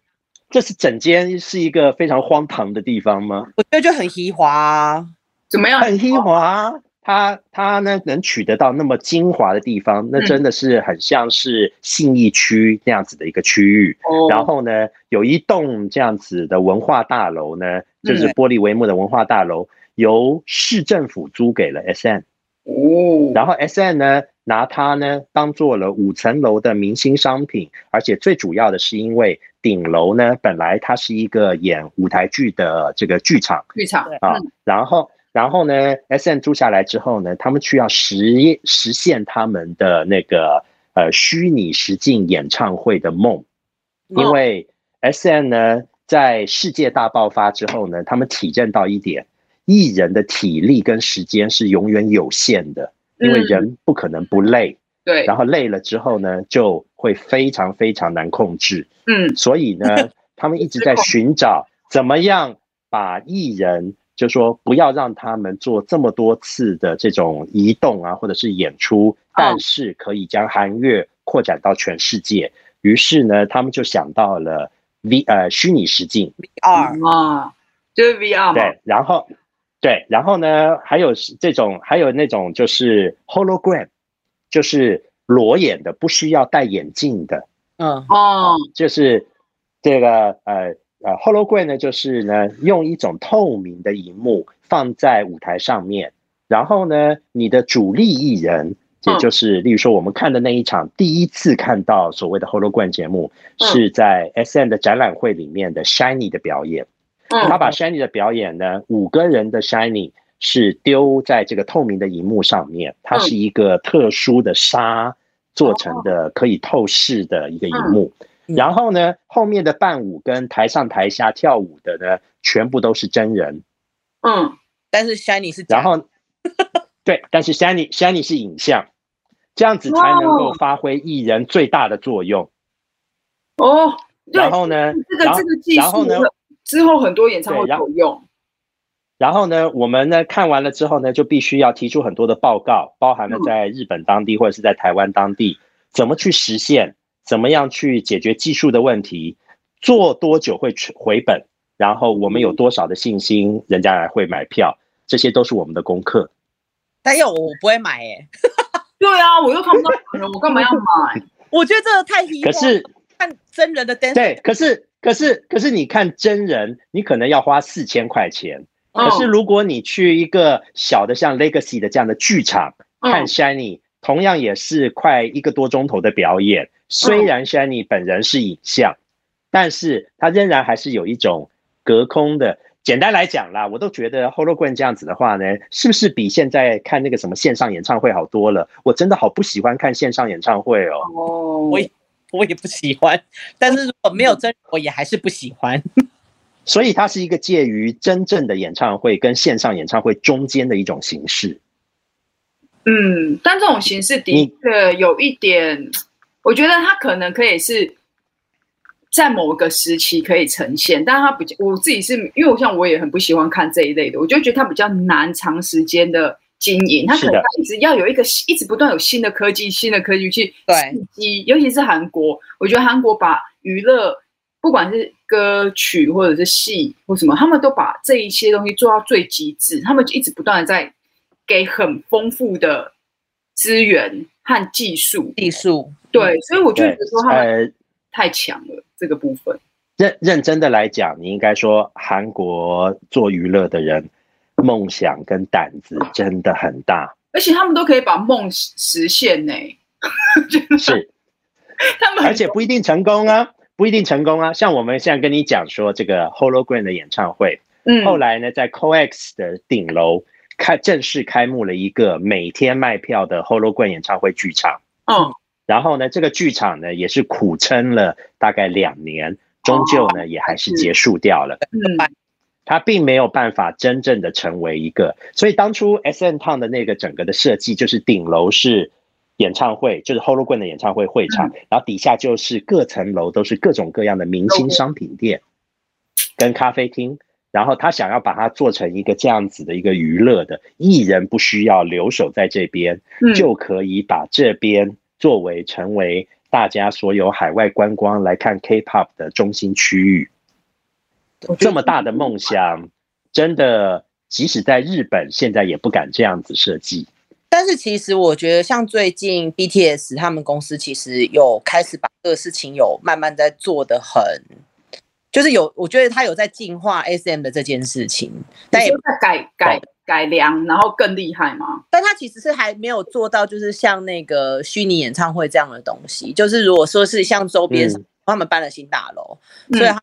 这是整间是一个非常荒唐的地方吗？我觉得就很奢华啊，怎么样？很奢华，它它呢能取得到那么精华的地方，那真的是很像是信义区那样子的一个区域。嗯、然后呢，有一栋这样子的文化大楼呢，就是玻璃帷幕的文化大楼，由市政府租给了 SM。哦，然后 SM 呢，拿它呢当做了五层楼的明星商品，而且最主要的是因为。顶楼呢，本来它是一个演舞台剧的这个剧场，剧场啊，然后然后呢，SM 租下来之后呢，他们需要实实现他们的那个呃虚拟实境演唱会的梦，因为 SM 呢在世界大爆发之后呢，他们体认到一点，艺人的体力跟时间是永远有限的，因为人不可能不累。对，然后累了之后呢，就会非常非常难控制。嗯，所以呢，他们一直在寻找怎么样把艺人，就说不要让他们做这么多次的这种移动啊，或者是演出，但是可以将韩乐扩展到全世界。于是呢，他们就想到了 V 呃虚拟实境 VR 啊，就是 VR 对，然后对，然后呢，还有这种还有那种就是 Hologram。就是裸眼的，不需要戴眼镜的，嗯。哦，就是这个呃呃，Hologram 呢，就是呢，用一种透明的荧幕放在舞台上面，然后呢，你的主力艺人，也就是例如说我们看的那一场，第一次看到所谓的 Hologram 节目，是在 SM 的展览会里面的 Shiny 的表演，他把 Shiny 的表演呢，五个人的 Shiny。是丢在这个透明的荧幕上面，它是一个特殊的纱做成的，可以透视的一个荧幕。然后呢，后面的伴舞跟台上台下跳舞的呢，全部都是真人。嗯，但是 Shiny 是然后对，但是 Shiny Shiny 是影像，这样子才能够发挥艺人最大的作用。哦，然后呢，这个这个技术之后很多演唱会有用。然后呢，我们呢看完了之后呢，就必须要提出很多的报告，包含了在日本当地或者是在台湾当地，怎么去实现，怎么样去解决技术的问题，做多久会回本，然后我们有多少的信心，人家来会买票，这些都是我们的功课。但要我不会买哎。对啊，我又看不到人，我干嘛要买？我觉得这个太稀可是看真人的 dance。对，可是可是可是你看真人，你可能要花四千块钱。可是，如果你去一个小的像 Legacy 的这样的剧场看 Shiny，同样也是快一个多钟头的表演。虽然 Shiny 本人是影像，但是他仍然还是有一种隔空的。简单来讲啦，我都觉得 Hologram 这样子的话呢，是不是比现在看那个什么线上演唱会好多了？我真的好不喜欢看线上演唱会哦。哦，我也我也不喜欢，但是如果没有真人，我也还是不喜欢。所以它是一个介于真正的演唱会跟线上演唱会中间的一种形式。嗯，但这种形式的确有一点，我觉得它可能可以是在某个时期可以呈现，但它比较，我自己是因为我像我也很不喜欢看这一类的，我就觉得它比较难长时间的经营，他可能他一直要有一个一直不断有新的科技、新的科技去刺激，尤其是韩国，我觉得韩国把娱乐，不管是歌曲或者是戏或什么，他们都把这一些东西做到最极致，他们就一直不断的在给很丰富的资源和技术，技术。对，所以我就觉得说他们太强了这个部分。认认真的来讲，你应该说韩国做娱乐的人梦想跟胆子真的很大，而且他们都可以把梦实现呢。是，他们而且不一定成功啊，不一定成功啊。像我们现在跟你讲说这个 Hologram 的演唱会，嗯，后来呢，在 COEX 的顶楼开正式开幕了一个每天卖票的 Hologram 演唱会剧场，嗯，然后呢，这个剧场呢也是苦撑了大概两年。终究呢，也还是结束掉了。嗯，他并没有办法真正的成为一个。所以当初 S N Town 的那个整个的设计，就是顶楼是演唱会，就是 Hologram 的演唱会会场，然后底下就是各层楼都是各种各样的明星商品店跟咖啡厅。然后他想要把它做成一个这样子的一个娱乐的艺人，不需要留守在这边，就可以把这边作为成为。大家所有海外观光来看 K-pop 的中心区域，这么大的梦想，真的即使在日本，现在也不敢这样子设计。但是其实我觉得，像最近 BTS 他们公司其实有开始把这个事情有慢慢在做的很，就是有我觉得他有在进化 SM 的这件事情，但也在改改。改良，然后更厉害嘛？但他其实是还没有做到，就是像那个虚拟演唱会这样的东西。就是如果说是像周边，嗯、他们搬了新大楼，嗯、所以他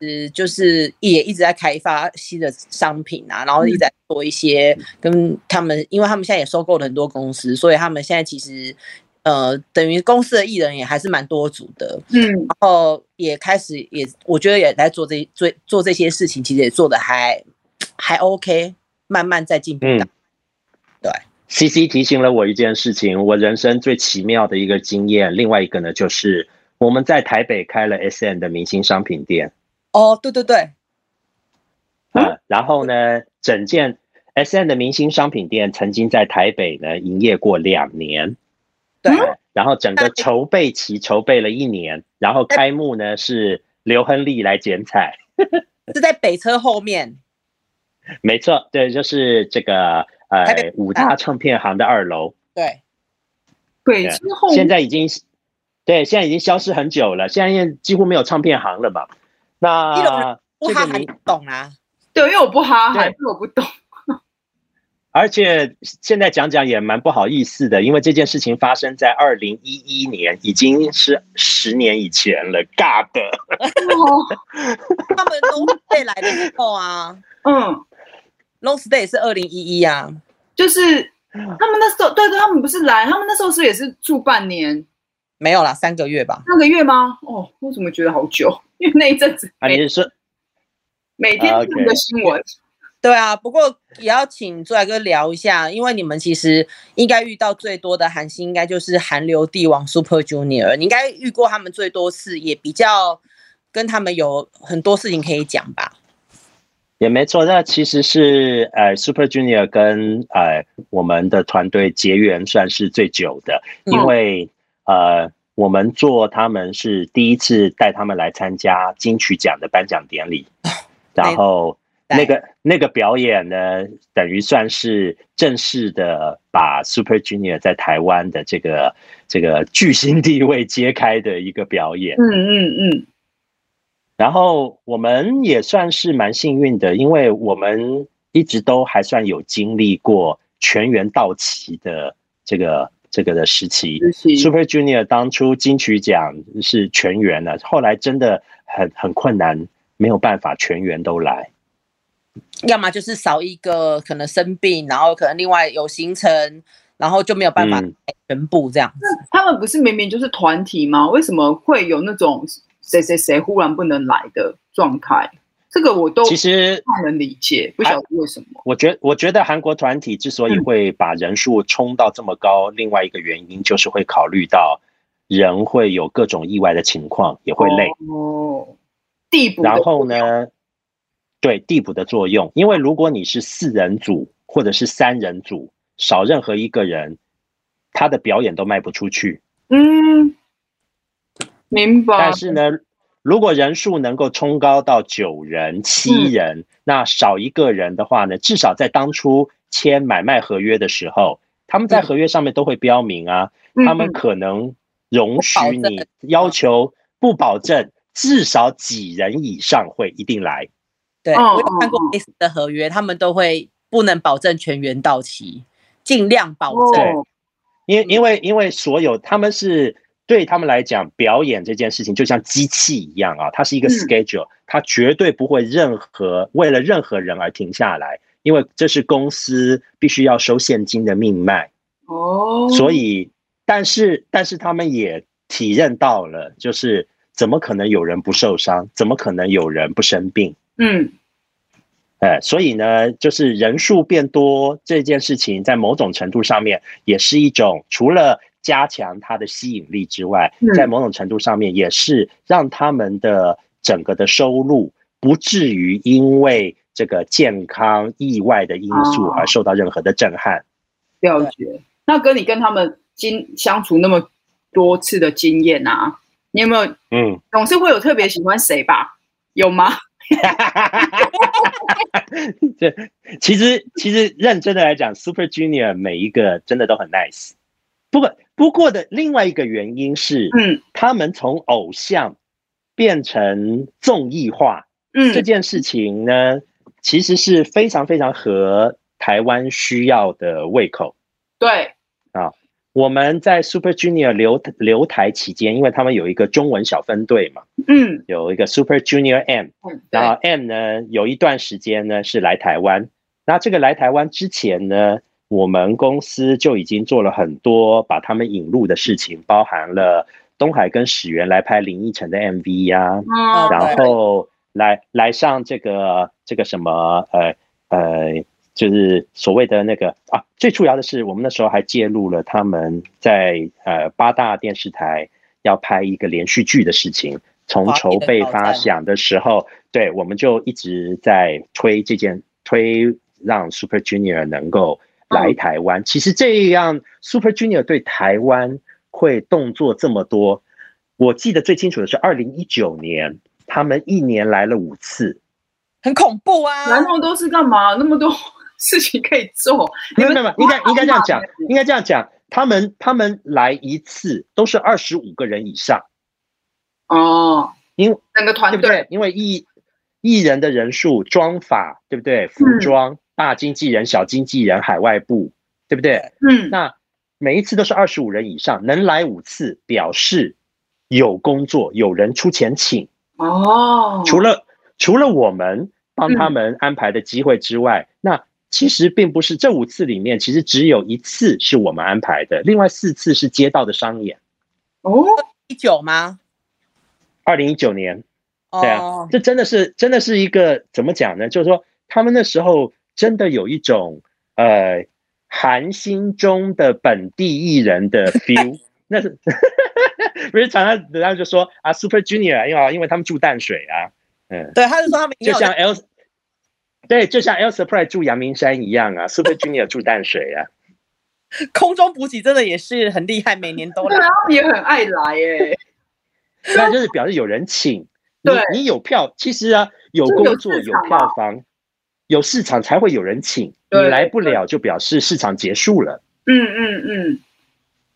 呃就是也一直在开发新的商品啊，然后一直在做一些跟他们，因为他们现在也收购了很多公司，所以他们现在其实呃等于公司的艺人也还是蛮多组的，嗯，然后也开始也我觉得也在做这做做这些事情，其实也做的还还 OK。慢慢在进步的，对。CC 提醒了我一件事情，我人生最奇妙的一个经验。另外一个呢，就是我们在台北开了 SM 的明星商品店。哦，对对对。啊，然后呢，整件 S N 的明星商品店曾经在台北呢营业过两年。对。然后整个筹备期筹备了一年，然后开幕呢是刘亨利来剪彩，是在北车后面。没错，对，就是这个呃五大唱片行的二楼。对，对，之后现在已经对，现在已经消失很久了，现在几乎没有唱片行了嘛。那不哈还懂啊？对，因为我不哈，还是我不懂。而且现在讲讲也蛮不好意思的，因为这件事情发生在二零一一年，已经是十年以前了。尬的，他们都会来的时候啊，嗯。Long stay 是二零一一啊，就是他们那时候，对对，他们不是来，他们那时候是也是住半年，没有啦，三个月吧？三个月吗？哦，我怎么觉得好久？因为那一阵子啊，你是说每天看个新闻？对啊，不过也要请朱来哥聊一下，因为你们其实应该遇到最多的韩星，应该就是韩流帝王 Super Junior，你应该遇过他们最多次，也比较跟他们有很多事情可以讲吧？也没错，那其实是呃，Super Junior 跟呃我们的团队结缘算是最久的，因为呃我们做他们是第一次带他们来参加金曲奖的颁奖典礼，然后那个那个表演呢，等于算是正式的把 Super Junior 在台湾的这个这个巨星地位揭开的一个表演。嗯嗯嗯。然后我们也算是蛮幸运的，因为我们一直都还算有经历过全员到齐的这个这个的时期。Super Junior 当初金曲奖是全员的，后来真的很很困难，没有办法全员都来。要么就是少一个，可能生病，然后可能另外有行程，然后就没有办法全部这样子。嗯，他们不是明明就是团体吗？为什么会有那种？谁谁谁忽然不能来的状态，这个我都其实不能理解，不晓得为什么。我觉我觉得韩国团体之所以会把人数冲到这么高，另外一个原因就是会考虑到人会有各种意外的情况，也会累哦。递补，然后呢，对递补的作用，因为如果你是四人组或者是三人组，少任何一个人，他的表演都卖不出去。嗯，明白。但是呢，如果人数能够冲高到九人、七人，嗯，那少一个人的话呢，至少在当初签买卖合约的时候，他们在合约上面都会标明啊，嗯，他们可能容许你要求不保证至少几人以上会一定来。对，我有看过类似的合约，他们都会不能保证全员到齐，尽量保证。因因为因为所有他们是对他们来讲，表演这件事情就像机器一样啊，它是一个 schedule，它绝对不会任何为了任何人而停下来，因为这是公司必须要收现金的命脉。哦，所以但是但是他们也体认到了，就是怎么可能有人不受伤？怎么可能有人不生病？嗯，呃，所以呢，就是人数变多这件事情，在某种程度上面也是一种，除了加强它的吸引力之外，在某种程度上面也是让他们的整个的收入不至于因为这个健康意外的因素而受到任何的震撼。了解。那跟你跟他们经相处那么多次的经验啊，你有没有？嗯，总是会有特别喜欢谁吧？有吗？这其实其实认真的来讲，Super Junior 每一个真的都很 nice。不过不过的另外一个原因是，嗯，他们从偶像变成综艺化，嗯，这件事情呢，其实是非常非常合台湾需要的胃口。对，啊。我们在 Super Junior 留留台期间，因为他们有一个中文小分队嘛，嗯，有一个 Super Junior M，然后 M 呢有一段时间呢是来台湾，那这个来台湾之前呢，我们公司就已经做了很多把他们引入的事情，包含了东海跟始源来拍林依晨的 MV 呀，啊，然后来来上这个这个什么呃呃。就是所谓的那个啊，最重要的是，我们那时候还介入了他们在呃八大电视台要拍一个连续剧的事情。从筹备发想的时候，对，我们就一直在推这件，推让 Super Junior 能够来台湾。其实这样 Super Junior 对台湾会动作这么多，我记得最清楚的是二零一九年，他们一年来了五次，很恐怖啊！来那么多是干嘛？那么多。事情可以做，没有没有，应该应该这样讲，应该这样讲，他们他们来一次都是二十五个人以上，哦，因为整个团队，对不对？因为艺艺人的人数、妆法，对不对？服装、大经纪人、小经纪人、海外部，对不对？嗯，那每一次都是二十五人以上，能来五次，表示有工作，有人出钱请。哦，除了除了我们帮他们安排的机会之外，那其实并不是这五次里面，其实只有一次是我们安排的，另外四次是街道的商演。哦，一九吗？二零一九年，对啊，这真的是真的是一个怎么讲呢？就是说，他们那时候真的有一种呃韩星中的本地艺人的 feel。那是不是常常人家就说啊，Super Junior，因为因为他们住淡水啊，嗯，对，他就说他们就像 L。对，就像 El Surprise 住阳明山一样啊，Super Junior 住淡水啊。空中补给真的也是很厉害，每年都来，也很爱来耶。那就是表示有人请，对，你有票，其实啊，有工作、有票房、有市场才会有人请。你来不了，就表示市场结束了。嗯嗯嗯。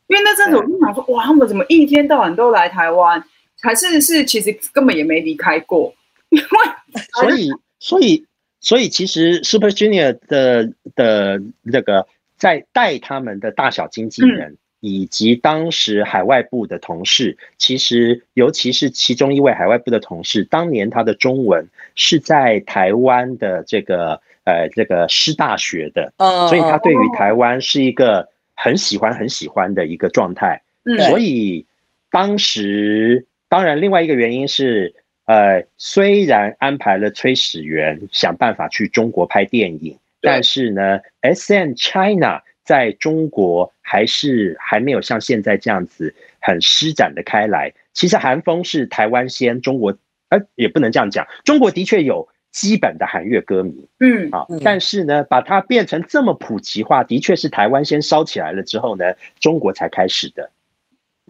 因为那阵子我就想说，哇，他们怎么一天到晚都来台湾？还是是其实根本也没离开过？因为 所以所以。所以其实 Super Junior 的的那个在带他们的大小经纪人，以及当时海外部的同事，其实尤其是其中一位海外部的同事，当年他的中文是在台湾的这个呃这个师大学的，所以他对于台湾是一个很喜欢很喜欢的一个状态。所以当时当然另外一个原因是。呃，虽然安排了崔始源想办法去中国拍电影，但是呢，S N China 在中国还是还没有像现在这样子很施展的开来。其实韩风是台湾先，中国呃也不能这样讲，中国的确有基本的韩乐歌迷，嗯啊，但是呢，把它变成这么普及化，的确是台湾先烧起来了之后呢，中国才开始的。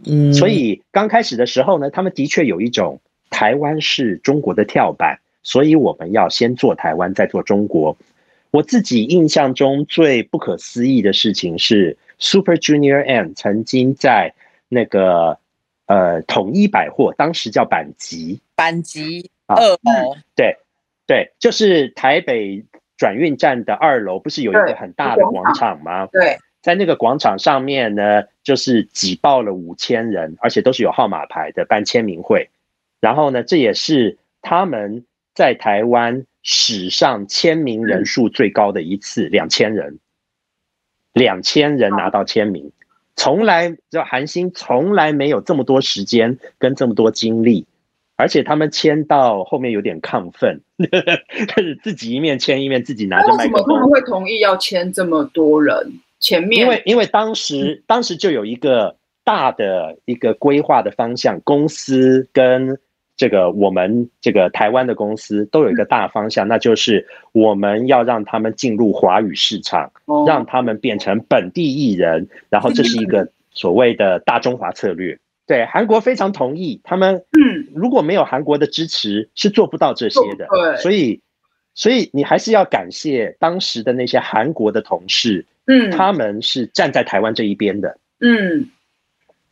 嗯，所以刚开始的时候呢，他们的确有一种台湾是中国的跳板，所以我们要先做台湾，再做中国。我自己印象中最不可思议的事情是，Super Junior M 曾经在那个呃统一百货，当时叫板吉，板吉二楼，对。对，就是台北转运站的二楼，不是有一个很大的广场吗？对，在那个广场上面呢，就是挤爆了五千人，而且都是有号码牌的办签名会。然后呢，这也是他们在台湾史上签名人数最高的一次，两千人，两千人拿到签名，从来就韩星从来没有这么多时间跟这么多精力。而且他们签到后面有点亢奋，开始自己一面签一面自己拿着麦克风。为什么他们会同意要签这么多人？前面因为因为当时当时就有一个大的一个规划的方向，公司跟这个我们这个台湾的公司都有一个大方向，那就是我们要让他们进入华语市场，让他们变成本地艺人，然后这是一个所谓的大中华策略。对，韩国非常同意，他们嗯，如果没有韩国的支持，是做不到这些的。对，所以，所以你还是要感谢当时的那些韩国的同事，嗯，他们是站在台湾这一边的，嗯，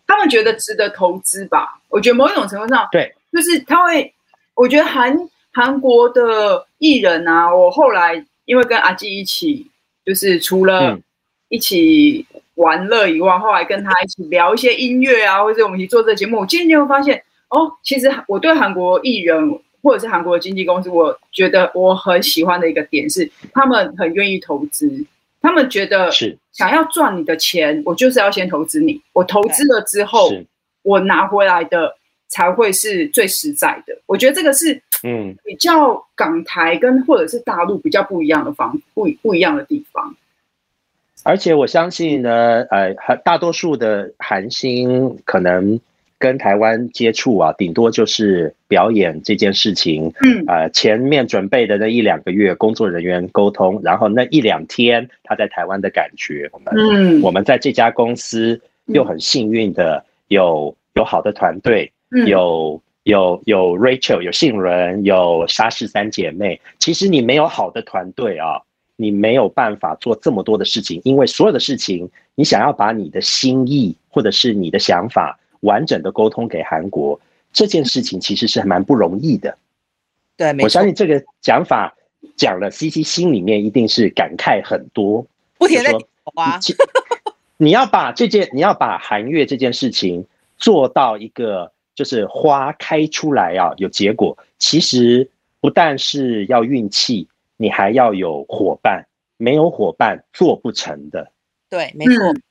他们觉得值得投资吧？我觉得某一种程度上，对，就是他会，我觉得韩韩国的艺人啊，我后来因为跟阿基一起，就是除了一起。嗯玩乐以外，后来跟他一起聊一些音乐啊，或者我们一起做这个节目，我渐渐会发现，哦，其实我对韩国艺人或者是韩国的经纪公司，我觉得我很喜欢的一个点是，他们很愿意投资，他们觉得是。想要赚你的钱，我就是要先投资你，我投资了之后，我拿回来的才会是最实在的。我觉得这个是嗯，比较港台跟或者是大陆比较不一样的方不不一样的地方。而且我相信呢，呃，大多数的韩星可能跟台湾接触啊，顶多就是表演这件事情。嗯，呃，前面准备的那一两个月，工作人员沟通，然后那一两天他在台湾的感觉，我们，嗯，我们在这家公司又很幸运的有有好的团队，有有有 Rachel，有杏仁，有沙士三姐妹。其实你没有好的团队啊。你没有办法做这么多的事情，因为所有的事情，你想要把你的心意或者是你的想法完整的沟通给韩国，这件事情其实是蛮不容易的。对，我相信这个讲法讲了，CC 心里面一定是感慨很多。不停的说，你要把这件，你要把韩乐这件事情做到一个，就是花开出来啊，有结果。其实不但是要运气。你还要有伙伴，没有伙伴做不成的。对，没错，嗯、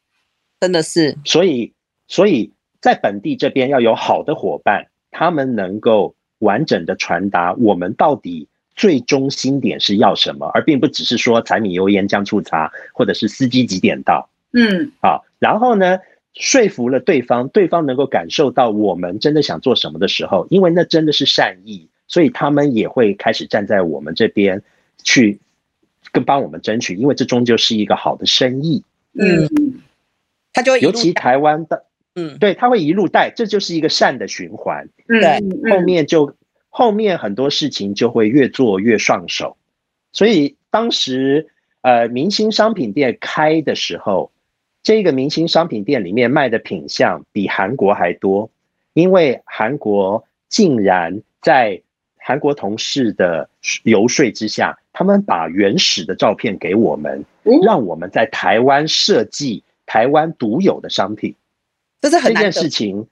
真的是。所以，所以在本地这边要有好的伙伴，他们能够完整的传达我们到底最中心点是要什么，而并不只是说柴米油盐酱醋茶，或者是司机几点到。嗯，好，然后呢，说服了对方，对方能够感受到我们真的想做什么的时候，因为那真的是善意，所以他们也会开始站在我们这边。去跟帮我们争取，因为这终究是一个好的生意。嗯，他就尤其台湾的，嗯，对，他会一路带，这就是一个善的循环。对，后面就后面很多事情就会越做越上手。所以当时呃，明星商品店开的时候，这个明星商品店里面卖的品相比韩国还多，因为韩国竟然在。韩国同事的游说之下，他们把原始的照片给我们，让我们在台湾设计台湾独有的商品。这是很这件事情，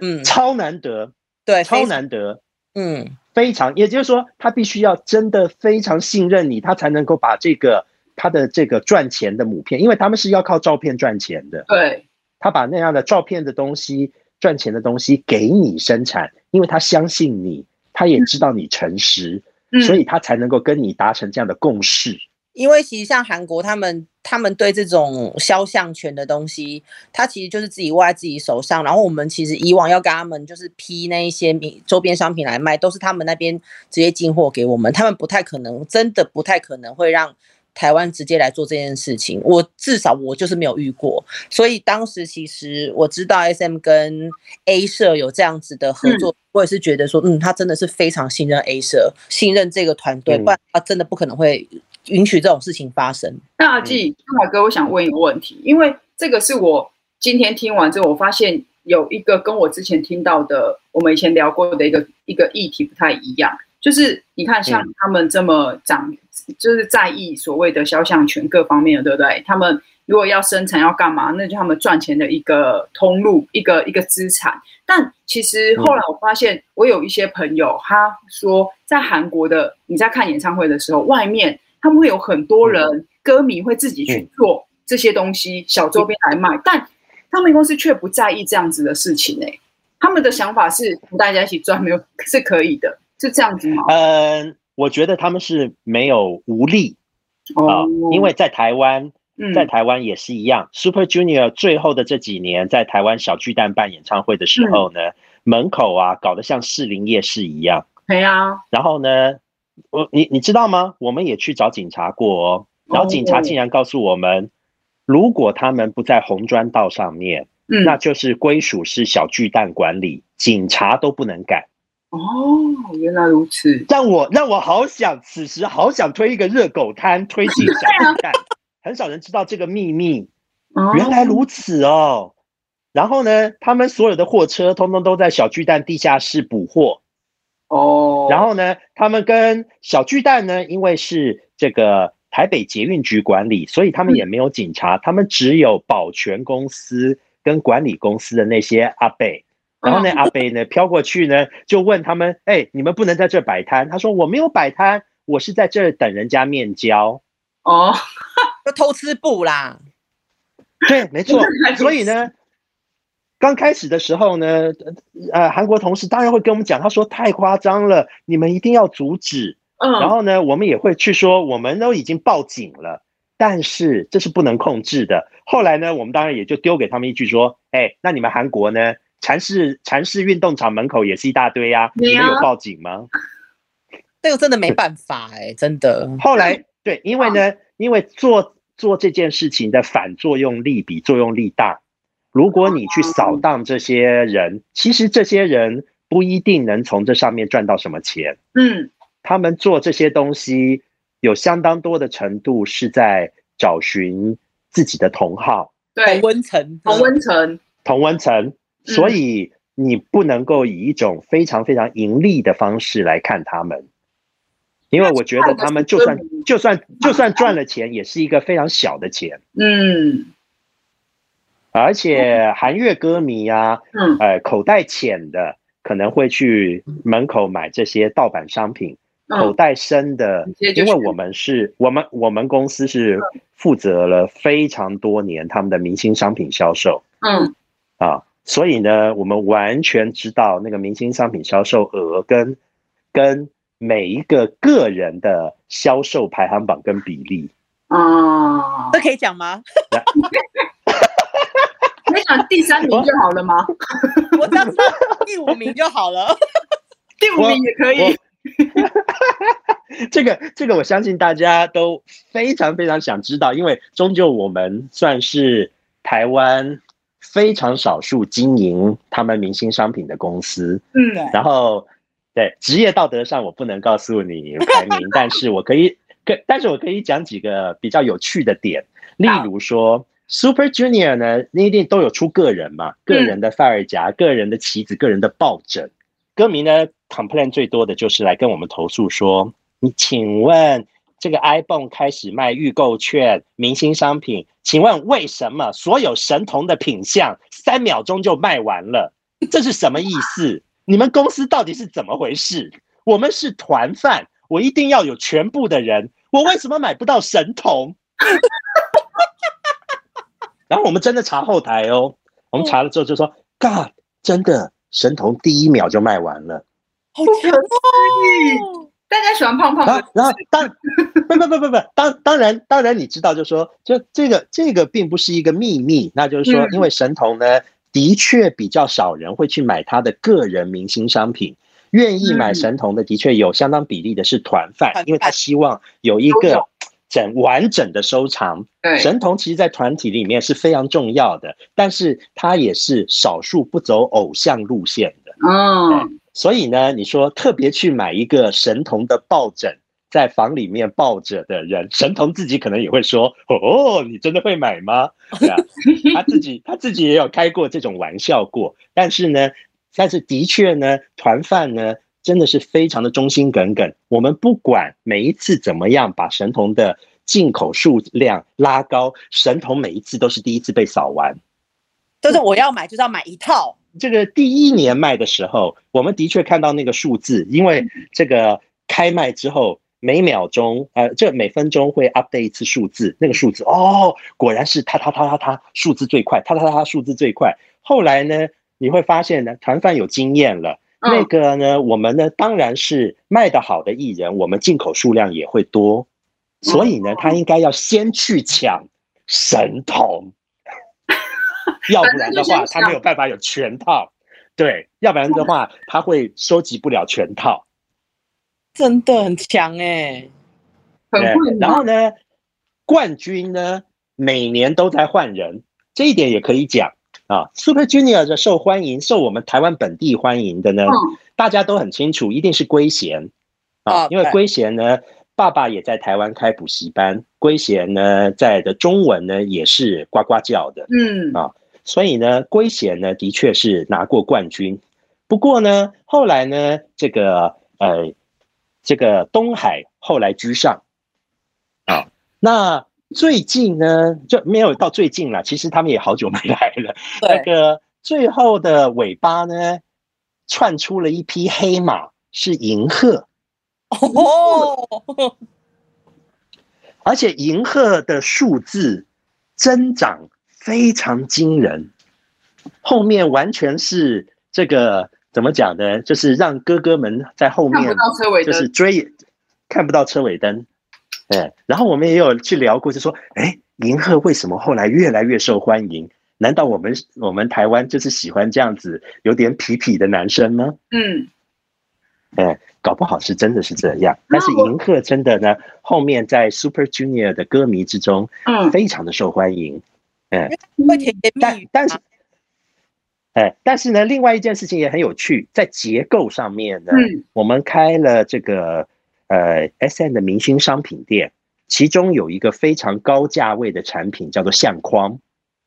嗯，超难得，对，超难得，嗯，非常，也就是说，他必须要真的非常信任你，他才能够把这个他的这个赚钱的母片，因为他们是要靠照片赚钱的，对，他把那样的照片的东西赚钱的东西给你生产，因为他相信你。他也知道你诚实，嗯、所以他才能够跟你达成这样的共识。因为其实像韩国他们，他们对这种肖像权的东西，他其实就是自己握在自己手上。然后我们其实以往要跟他们就是批那一些周边商品来卖，都是他们那边直接进货给我们，他们不太可能，真的不太可能会让台湾直接来做这件事情。我至少我就是没有遇过，所以当时其实我知道 SM 跟 A 社有这样子的合作，嗯、我也是觉得说，嗯，他真的是非常信任 A 社，信任这个团队，不然他真的不可能会。允许这种事情发生。那阿纪，俊凯哥，我想问一个问题，因为这个是我今天听完之后，我发现有一个跟我之前听到的，我们以前聊过的一个一个议题不太一样。就是你看，像他们这么长，就是在意所谓的肖像权各方面的，对不对？他们如果要生产要干嘛，那就他们赚钱的一个通路，一个一个资产。但其实后来我发现，我有一些朋友他说，在韩国的你在看演唱会的时候，外面。他们会有很多人，嗯、歌迷会自己去做这些东西，嗯、小周边来卖，但他们公司却不在意这样子的事情呢、欸。他们的想法是大家一起赚，没有 是可以的，是这样子吗？嗯、呃，我觉得他们是没有无力啊、因为在台湾，在台湾也是一样。嗯、Super Junior 最后的这几年在台湾小巨蛋办演唱会的时候呢，嗯、门口啊搞得像士林夜市一样。对啊，然后呢？我你你知道吗？我们也去找警察过哦，然后警察竟然告诉我们，oh. 如果他们不在红砖道上面，嗯，那就是归属是小巨蛋管理，警察都不能干。哦，oh, 原来如此，让我让我好想此时好想推一个热狗摊推进小巨蛋，很少人知道这个秘密。原来如此哦。然后呢，他们所有的货车通通都在小巨蛋地下室补货。哦，oh. 然后呢，他们跟小巨蛋呢，因为是这个台北捷运局管理，所以他们也没有警察，嗯、他们只有保全公司跟管理公司的那些阿伯。然后呢，阿北呢飘过去呢，就问他们：“哎、欸，你们不能在这摆摊。”他说：“我没有摆摊，我是在这等人家面交。”哦，就偷吃布啦。对，没错。所以呢。刚开始的时候呢，呃，韩国同事当然会跟我们讲，他说太夸张了，你们一定要阻止。嗯，然后呢，我们也会去说，我们都已经报警了，但是这是不能控制的。后来呢，我们当然也就丢给他们一句说，哎，那你们韩国呢，蚕室禅室运动场门口也是一大堆呀，你们有报警吗？这个真的没办法哎，真的。后来对，因为呢，因为做做这件事情的反作用力比作用力大。如果你去扫荡这些人，其实这些人不一定能从这上面赚到什么钱。嗯，他们做这些东西有相当多的程度是在找寻自己的同好，对，同温层，同温层，同温层。所以你不能够以一种非常非常盈利的方式来看他们，因为我觉得他们就算就算就算赚了钱，也是一个非常小的钱。嗯。而且韩乐歌迷啊，嗯，呃，口袋浅的可能会去门口买这些盗版商品，嗯、口袋深的，因为我们是我们我们公司是负责了非常多年他们的明星商品销售，嗯，啊，所以呢，我们完全知道那个明星商品销售额跟跟每一个个人的销售排行榜跟比例，哦，这可以讲吗？你讲第三名就好了吗？我只要知道第五名就好了，第五名也可以。这个这个，我相信大家都非常非常想知道，因为终究我们算是台湾非常少数经营他们明星商品的公司。嗯，然后对职业道德上我不能告诉你排名，但是我可以，可但是我可以讲几个比较有趣的点，例如说。Super Junior 呢，那一定都有出个人嘛，个人的发耳夹、嗯、个人的棋子、个人的抱枕。歌迷呢，complain 最多的就是来跟我们投诉说：“你请问这个 iPhone 开始卖预购券、明星商品，请问为什么所有神童的品相三秒钟就卖完了？这是什么意思？你们公司到底是怎么回事？我们是团饭，我一定要有全部的人，我为什么买不到神童？” 然后我们真的查后台哦，我们查了之后就说，God，真的神童第一秒就卖完了，好可怕！大家喜欢胖胖的。然后当不不不不不当当然当然你知道，就是说，就这个这个并不是一个秘密，那就是说，因为神童呢，的确比较少人会去买他的个人明星商品，愿意买神童的的确有相当比例的是团贩，因为他希望有一个。整完整的收藏，对。神童其实，在团体里面是非常重要的，但是他也是少数不走偶像路线的。嗯，所以呢，你说特别去买一个神童的抱枕，在房里面抱着的人，神童自己可能也会说：“哦，你真的会买吗？”，他自己 他自己也有开过这种玩笑过，但是呢，但是的确呢，团饭呢。真的是非常的忠心耿耿。我们不管每一次怎么样把神童的进口数量拉高，神童每一次都是第一次被扫完。就是我要买，就是要买一套。这个第一年卖的时候，我们的确看到那个数字，因为这个开卖之后，每秒钟呃，这每分钟会 update 一次数字，那个数字哦，果然是他他他他他数字最快，他他他数字最快。后来呢，你会发现呢，团贩有经验了。那个呢，我们呢，当然是卖得好的艺人，我们进口数量也会多，所以呢，他应该要先去抢神童，要不然的话，他没有办法有全套。对，要不然的话，他会收集不了全套。真的很强哎，很会。然后呢，冠军呢，每年都在换人，这一点也可以讲。啊，Super Junior 的受欢迎，受我们台湾本地欢迎的呢，嗯、大家都很清楚，一定是圭贤啊，因为圭贤呢，爸爸也在台湾开补习班，圭贤呢，在的中文呢也是呱呱叫的，嗯啊，所以呢，圭贤呢的确是拿过冠军，不过呢，后来呢，这个呃，这个东海后来居上啊，那。最近呢，就没有到最近了。其实他们也好久没来了。那个最后的尾巴呢，窜出了一匹黑马，是银鹤。哦，而且银赫的数字增长非常惊人，后面完全是这个怎么讲呢？就是让哥哥们在后面就是追，看不到车尾灯。哎，然后我们也有去聊过，就说，哎，银赫为什么后来越来越受欢迎？难道我们我们台湾就是喜欢这样子有点痞痞的男生吗？嗯，哎，搞不好是真的是这样。但是银赫真的呢，后面在 Super Junior 的歌迷之中，嗯，非常的受欢迎。嗯，但但是，哎，但是呢，另外一件事情也很有趣，在结构上面呢，嗯，我们开了这个。呃，SM 的明星商品店，其中有一个非常高价位的产品叫做相框。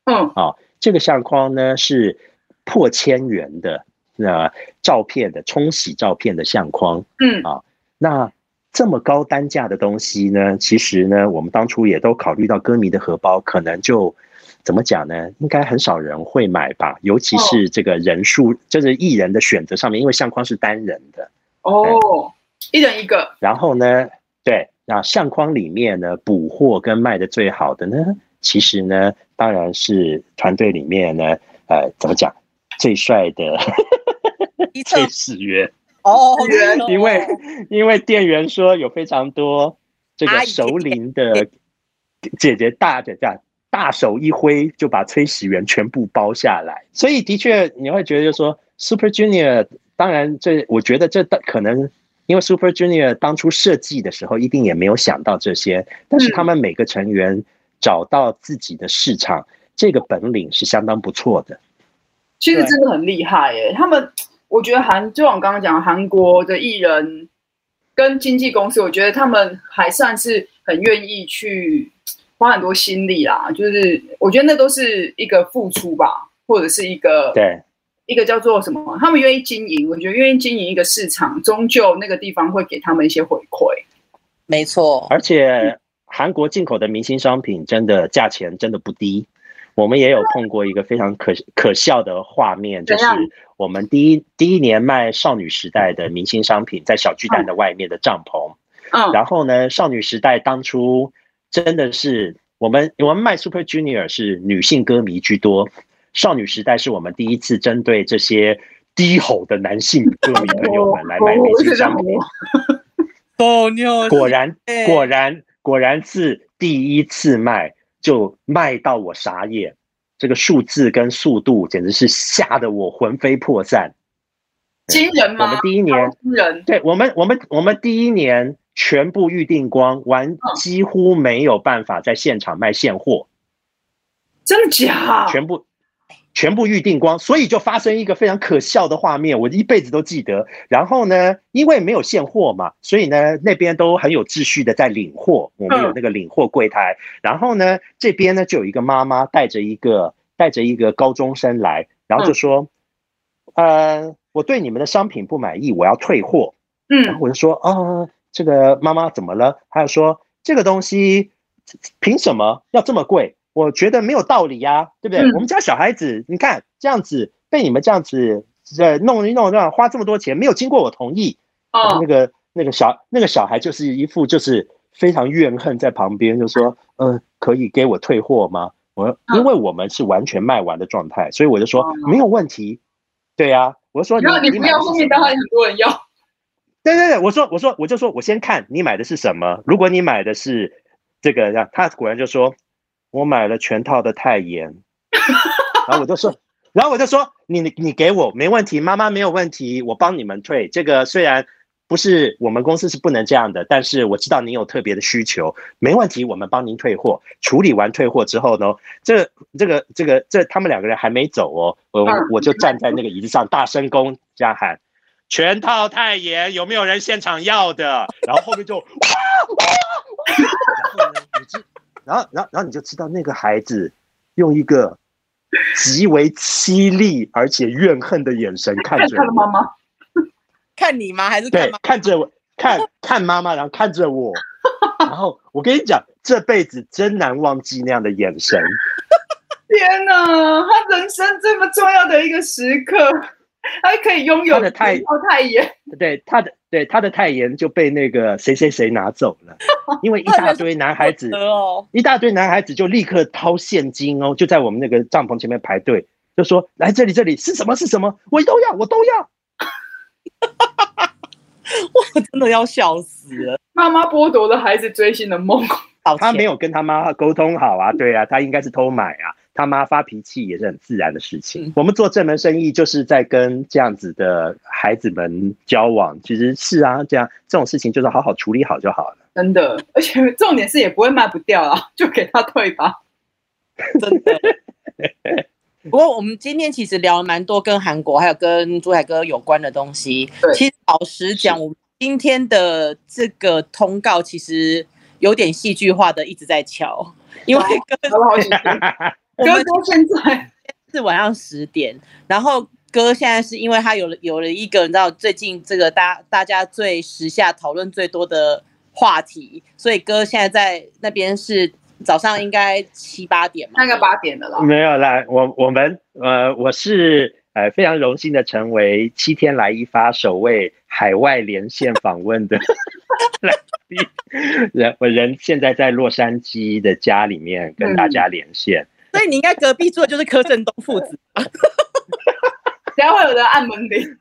嗯，啊，这个相框呢是破千元的呃照片的冲洗照片的相框。嗯，啊，那这么高单价的东西呢，其实呢，我们当初也都考虑到歌迷的荷包，可能就怎么讲呢？应该很少人会买吧，尤其是这个人数，就是艺人的选择上面，因为相框是单人的。哦。一人一个，然后呢，对，那相框里面呢，补货跟卖的最好的呢，其实呢，当然是团队里面呢，呃，怎么讲，最帅的崔始源哦，因为因为店员说有非常多这个熟龄的姐姐大姐这大手一挥就把崔始源全部包下来，所以的确你会觉得就是说 Super Junior，当然这我觉得这可能。因为 Super Junior 当初设计的时候，一定也没有想到这些，但是他们每个成员找到自己的市场，这个本领是相当不错的。其实真的很厉害耶！他们，我觉得韩，就我刚刚讲，韩国的艺人跟经纪公司，我觉得他们还算是很愿意去花很多心力啦。就是我觉得那都是一个付出吧，或者是一个对。一个叫做什么？他们愿意经营，我觉得愿意经营一个市场，终究那个地方会给他们一些回馈。没错，而且韩国进口的明星商品真的价钱真的不低。我们也有碰过一个非常可可笑的画面，就是我们第一第一年卖少女时代的明星商品，在小巨蛋的外面的帐篷。嗯，然后呢，少女时代当初真的是我们我们卖 Super Junior 是女性歌迷居多。少女时代是我们第一次针对这些低吼的男性 歌迷朋友们来卖明星商品，哦，牛果然果然果然是第一次卖就卖到我傻眼，这个数字跟速度简直是吓得我魂飞魄散。惊人吗？我们第一年，惊人。对我们，我们我们第一年全部预定光，完几乎没有办法在现场卖现货。真的假？全部全部预定光，所以就发生一个非常可笑的画面，我一辈子都记得。然后呢，因为没有现货嘛，所以呢那边都很有秩序的在领货，我们有那个领货柜台。然后呢，这边呢就有一个妈妈带着一个带着一个高中生来，然后就说：“呃。”我对你们的商品不满意，我要退货。嗯，然后我就说，啊，这个妈妈怎么了？她就说这个东西凭什么要这么贵？我觉得没有道理呀，对不对？嗯、我们家小孩子，你看这样子被你们这样子呃弄一弄，这样花这么多钱，没有经过我同意。哦，那个那个小那个小孩就是一副就是非常怨恨，在旁边就说，呃，可以给我退货吗？我因为我们是完全卖完的状态，所以我就说没有问题。对呀。我说你，然后你不要后面当然很多人要。对对对，我说我说我就说我先看你买的是什么。如果你买的是这个，让他果然就说，我买了全套的泰妍。然后我就说，然后我就说，你你你给我没问题，妈妈没有问题，我帮你们退。这个虽然不是我们公司是不能这样的，但是我知道您有特别的需求，没问题，我们帮您退货。处理完退货之后呢，这这个这个这他们两个人还没走哦，我我就站在那个椅子上大声公加喊：全套泰妍有没有人现场要的？然后后面就哇哇，然后呢，你知，然后然后然后你就知道那个孩子用一个极为凄厉而且怨恨的眼神看着妈妈。看你吗？还是看妈妈？对，看着我，看看妈妈，然后看着我，然后我跟你讲，这辈子真难忘记那样的眼神。天哪，他人生这么重要的一个时刻，他可以拥有他的泰泰妍。对，他的对他的泰妍就被那个谁谁谁拿走了，因为一大堆男孩子哦，一大堆男孩子就立刻掏现金哦，就在我们那个帐篷前面排队，就说来这里，这里是什么？是什么？我都要，我都要。我真的要笑死了！妈妈剥夺了孩子追星的梦。他没有跟他妈沟通好啊，对啊，他应该是偷买啊。他妈发脾气也是很自然的事情。嗯、我们做这门生意就是在跟这样子的孩子们交往，其实是啊，这样这种事情就是好好处理好就好了。真的，而且 重点是也不会卖不掉啊，就给他退吧。真的。不过我们今天其实聊了蛮多跟韩国还有跟珠海哥有关的东西。对，其实老实讲，我们今天的这个通告其实有点戏剧化的一直在敲，因为哥，哥哥现在是晚上十点，然后哥现在是因为他有了有了一个你知道最近这个大大家最时下讨论最多的话题，所以哥现在在那边是。早上应该七八点嘛，大概八点的了。没有啦，我我们呃，我是呃非常荣幸的成为七天来一发首位海外连线访问的 来宾。人我人现在在洛杉矶的家里面跟大家连线，嗯、所以你应该隔壁住的就是柯震东父子。等下会有人按门铃。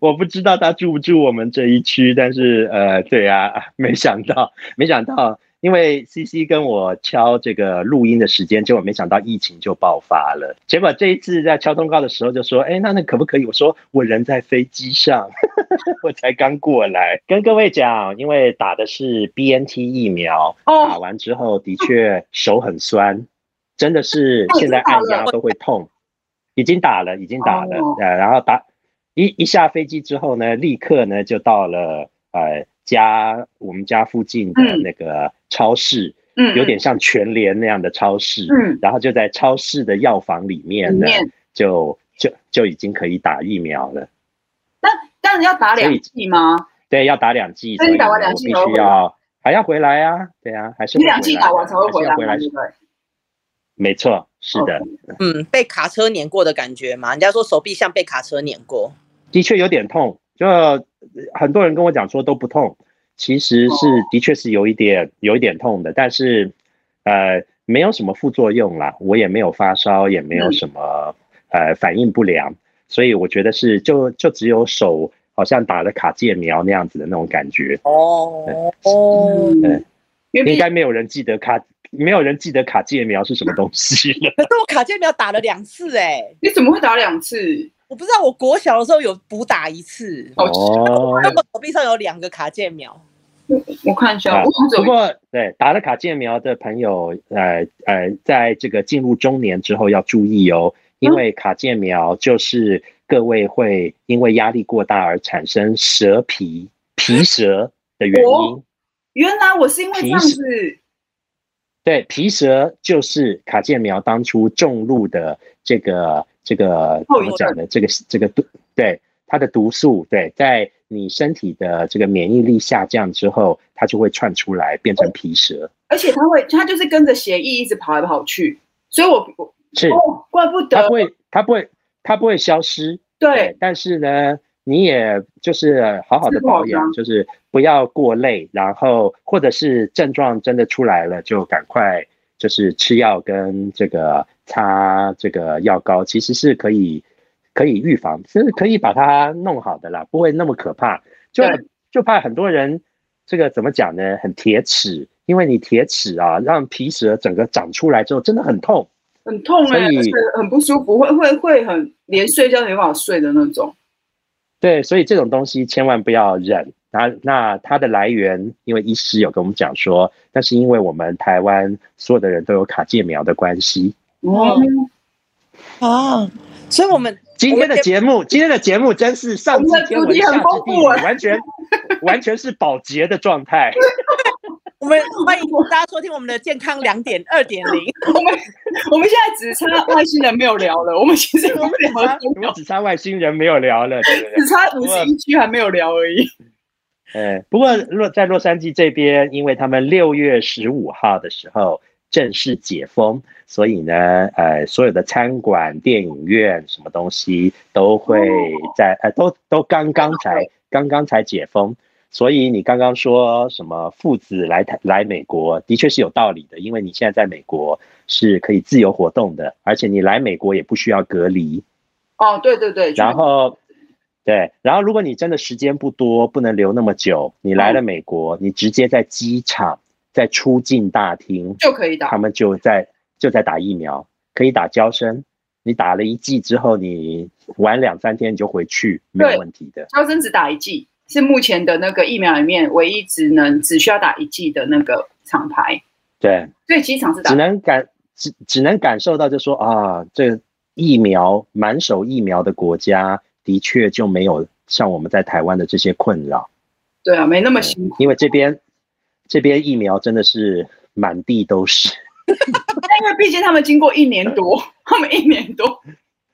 我不知道他住不住我们这一区，但是呃，对啊，没想到，没想到。因为 CC 跟我敲这个录音的时间，结果没想到疫情就爆发了。结果这一次在敲通告的时候就说：“哎，那那可不可以？”我说：“我人在飞机上，我才刚过来。”跟各位讲，因为打的是 BNT 疫苗，打完之后的确手很酸，真的是现在按压都会痛。已经打了，已经打了。呃，然后打一一下飞机之后呢，立刻呢就到了呃。家我们家附近的那个超市，嗯，有点像全联那样的超市，嗯，然后就在超市的药房里面呢，就就就已经可以打疫苗了。那但是要打两剂吗？对，要打两剂。所以打完两剂必须要还要回来啊？对啊，还是你两剂打完才会回来？回来对，没错，是的。嗯，被卡车碾过的感觉嘛？人家说手臂像被卡车碾过，的确有点痛。就很多人跟我讲说都不痛，其实是的确是有一点有一点痛的，但是呃没有什么副作用啦，我也没有发烧，也没有什么呃反应不良，所以我觉得是就就只有手好像打了卡介苗那样子的那种感觉。哦哦，对，应该没有人记得卡，没有人记得卡介苗是什么东西了。可是我卡介苗打了两次哎、欸，你怎么会打两次？我不知道，我国小的时候有补打一次。哦，那我手臂上有两个卡介苗。我看一下，啊、不过对打了卡介苗的朋友，呃呃，在这个进入中年之后要注意哦，因为卡介苗就是各位会因为压力过大而产生蛇皮皮蛇的原因。原来我是因为这样子。对，皮蛇就是卡介苗当初种入的这个这个怎么讲的？这个这个毒，对它的毒素，对在。你身体的这个免疫力下降之后，它就会窜出来变成皮蛇，而且它会，它就是跟着血液一直跑来跑去，所以我是、哦、怪不得它不会，它不会，它不会消失。对，对，但是呢，你也就是好好的保养，就是不要过累，然后或者是症状真的出来了，就赶快就是吃药跟这个擦这个药膏，其实是可以。可以预防，其实可以把它弄好的啦，不会那么可怕。就就怕很多人这个怎么讲呢？很铁齿，因为你铁齿啊，让皮蛇整个长出来之后，真的很痛，很痛哎、欸，很不舒服，会会会很连睡觉都没办法睡的那种。对，所以这种东西千万不要忍。那那它的来源，因为医师有跟我们讲说，那是因为我们台湾所有的人都有卡介苗的关系。哦，啊，所以我们。今天的节目，今天的节目真是上知天文下知地理，完全完全是保洁的状态。我们欢迎大家收听我们的健康两点二点零。我们 我们现在只差外星人没有聊了，我们其实我们聊我们只差外星人没有聊了，对对？只差五十一区还没有聊而已。嗯，不过洛在洛杉矶这边，因为他们六月十五号的时候正式解封。所以呢，呃，所有的餐馆、电影院，什么东西都会在，呃，都都刚刚才刚刚才解封。所以你刚刚说什么父子来台来美国，的确是有道理的，因为你现在在美国是可以自由活动的，而且你来美国也不需要隔离。哦，对对对。然后，对，然后如果你真的时间不多，不能留那么久，你来了美国，你直接在机场，在出境大厅就可以打，他们就在。就在打疫苗，可以打娇生。你打了一剂之后，你玩两三天你就回去，没有问题的。娇生只打一剂，是目前的那个疫苗里面唯一只能只需要打一剂的那个厂牌。对，所以机场是打只能感只只能感受到，就说啊，这个疫苗满手疫苗的国家，的确就没有像我们在台湾的这些困扰。对啊，没那么辛苦。因为这边这边疫苗真的是满地都是。因为毕竟他们经过一年多，他们一年多，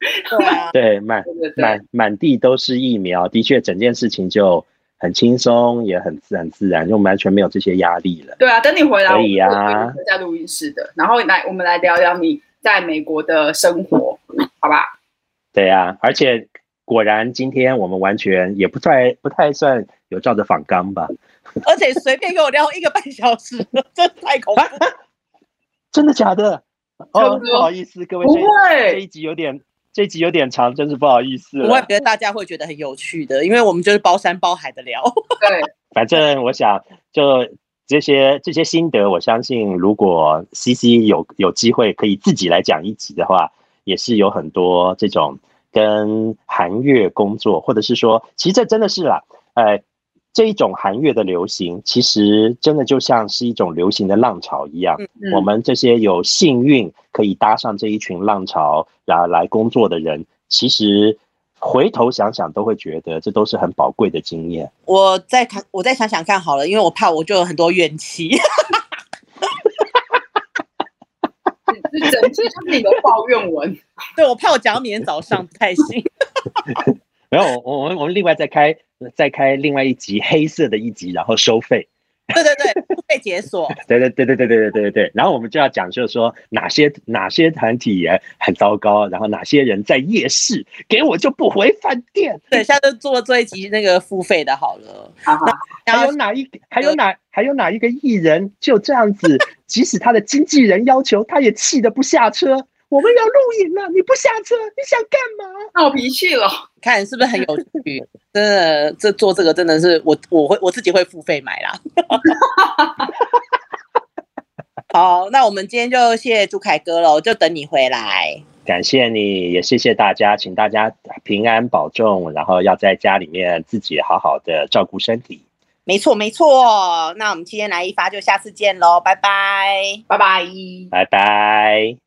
对满满满地都是疫苗，的确整件事情就很轻松，也很自然自然，就完全没有这些压力了。对啊，等你回来，可以啊，在录音室的，然后来我们来聊聊你在美国的生活，好吧？对啊，而且果然今天我们完全也不太不太算有照着访纲吧，而且随便跟我聊一个半小时，真的太恐怖。真的假的？哦，不好意思，各位，这这一集有点，这集有点长，真是不好意思。我也觉得大家会觉得很有趣的，因为我们就是包山包海的聊。对，反正我想，就这些这些心得，我相信如果 CC 有有机会可以自己来讲一集的话，也是有很多这种跟韩乐工作，或者是说，其实这真的是啦，哎。这一种韩乐的流行，其实真的就像是一种流行的浪潮一样。嗯嗯、我们这些有幸运可以搭上这一群浪潮，然后来工作的人，其实回头想想都会觉得这都是很宝贵的经验。我再看，我再想想看好了，因为我怕我就有很多怨气。这整句就是你的抱怨文。对，我怕我讲到明天早上不太行。没有，我我们我们另外再开。再开另外一集黑色的一集，然后收费。对对对，付费解锁。对对对对对对对对对。然后我们就要讲，就是说哪些哪些团体也很糟糕，然后哪些人在夜市给我就不回饭店。对，现在都做做一集那个付费的好了。好好。还有哪一还有哪还有哪一个艺人就这样子，即使他的经纪人要求，他也气得不下车。我们要录影了，你不下车，你想干嘛？闹脾气了。看是不是很有趣？真的，这做这个真的是我我会我自己会付费买啦。好，那我们今天就谢谢朱凯哥了，我就等你回来。感谢你，也谢谢大家，请大家平安保重，然后要在家里面自己好好的照顾身体。没错，没错。那我们今天来一发，就下次见喽，拜拜，拜拜，拜拜。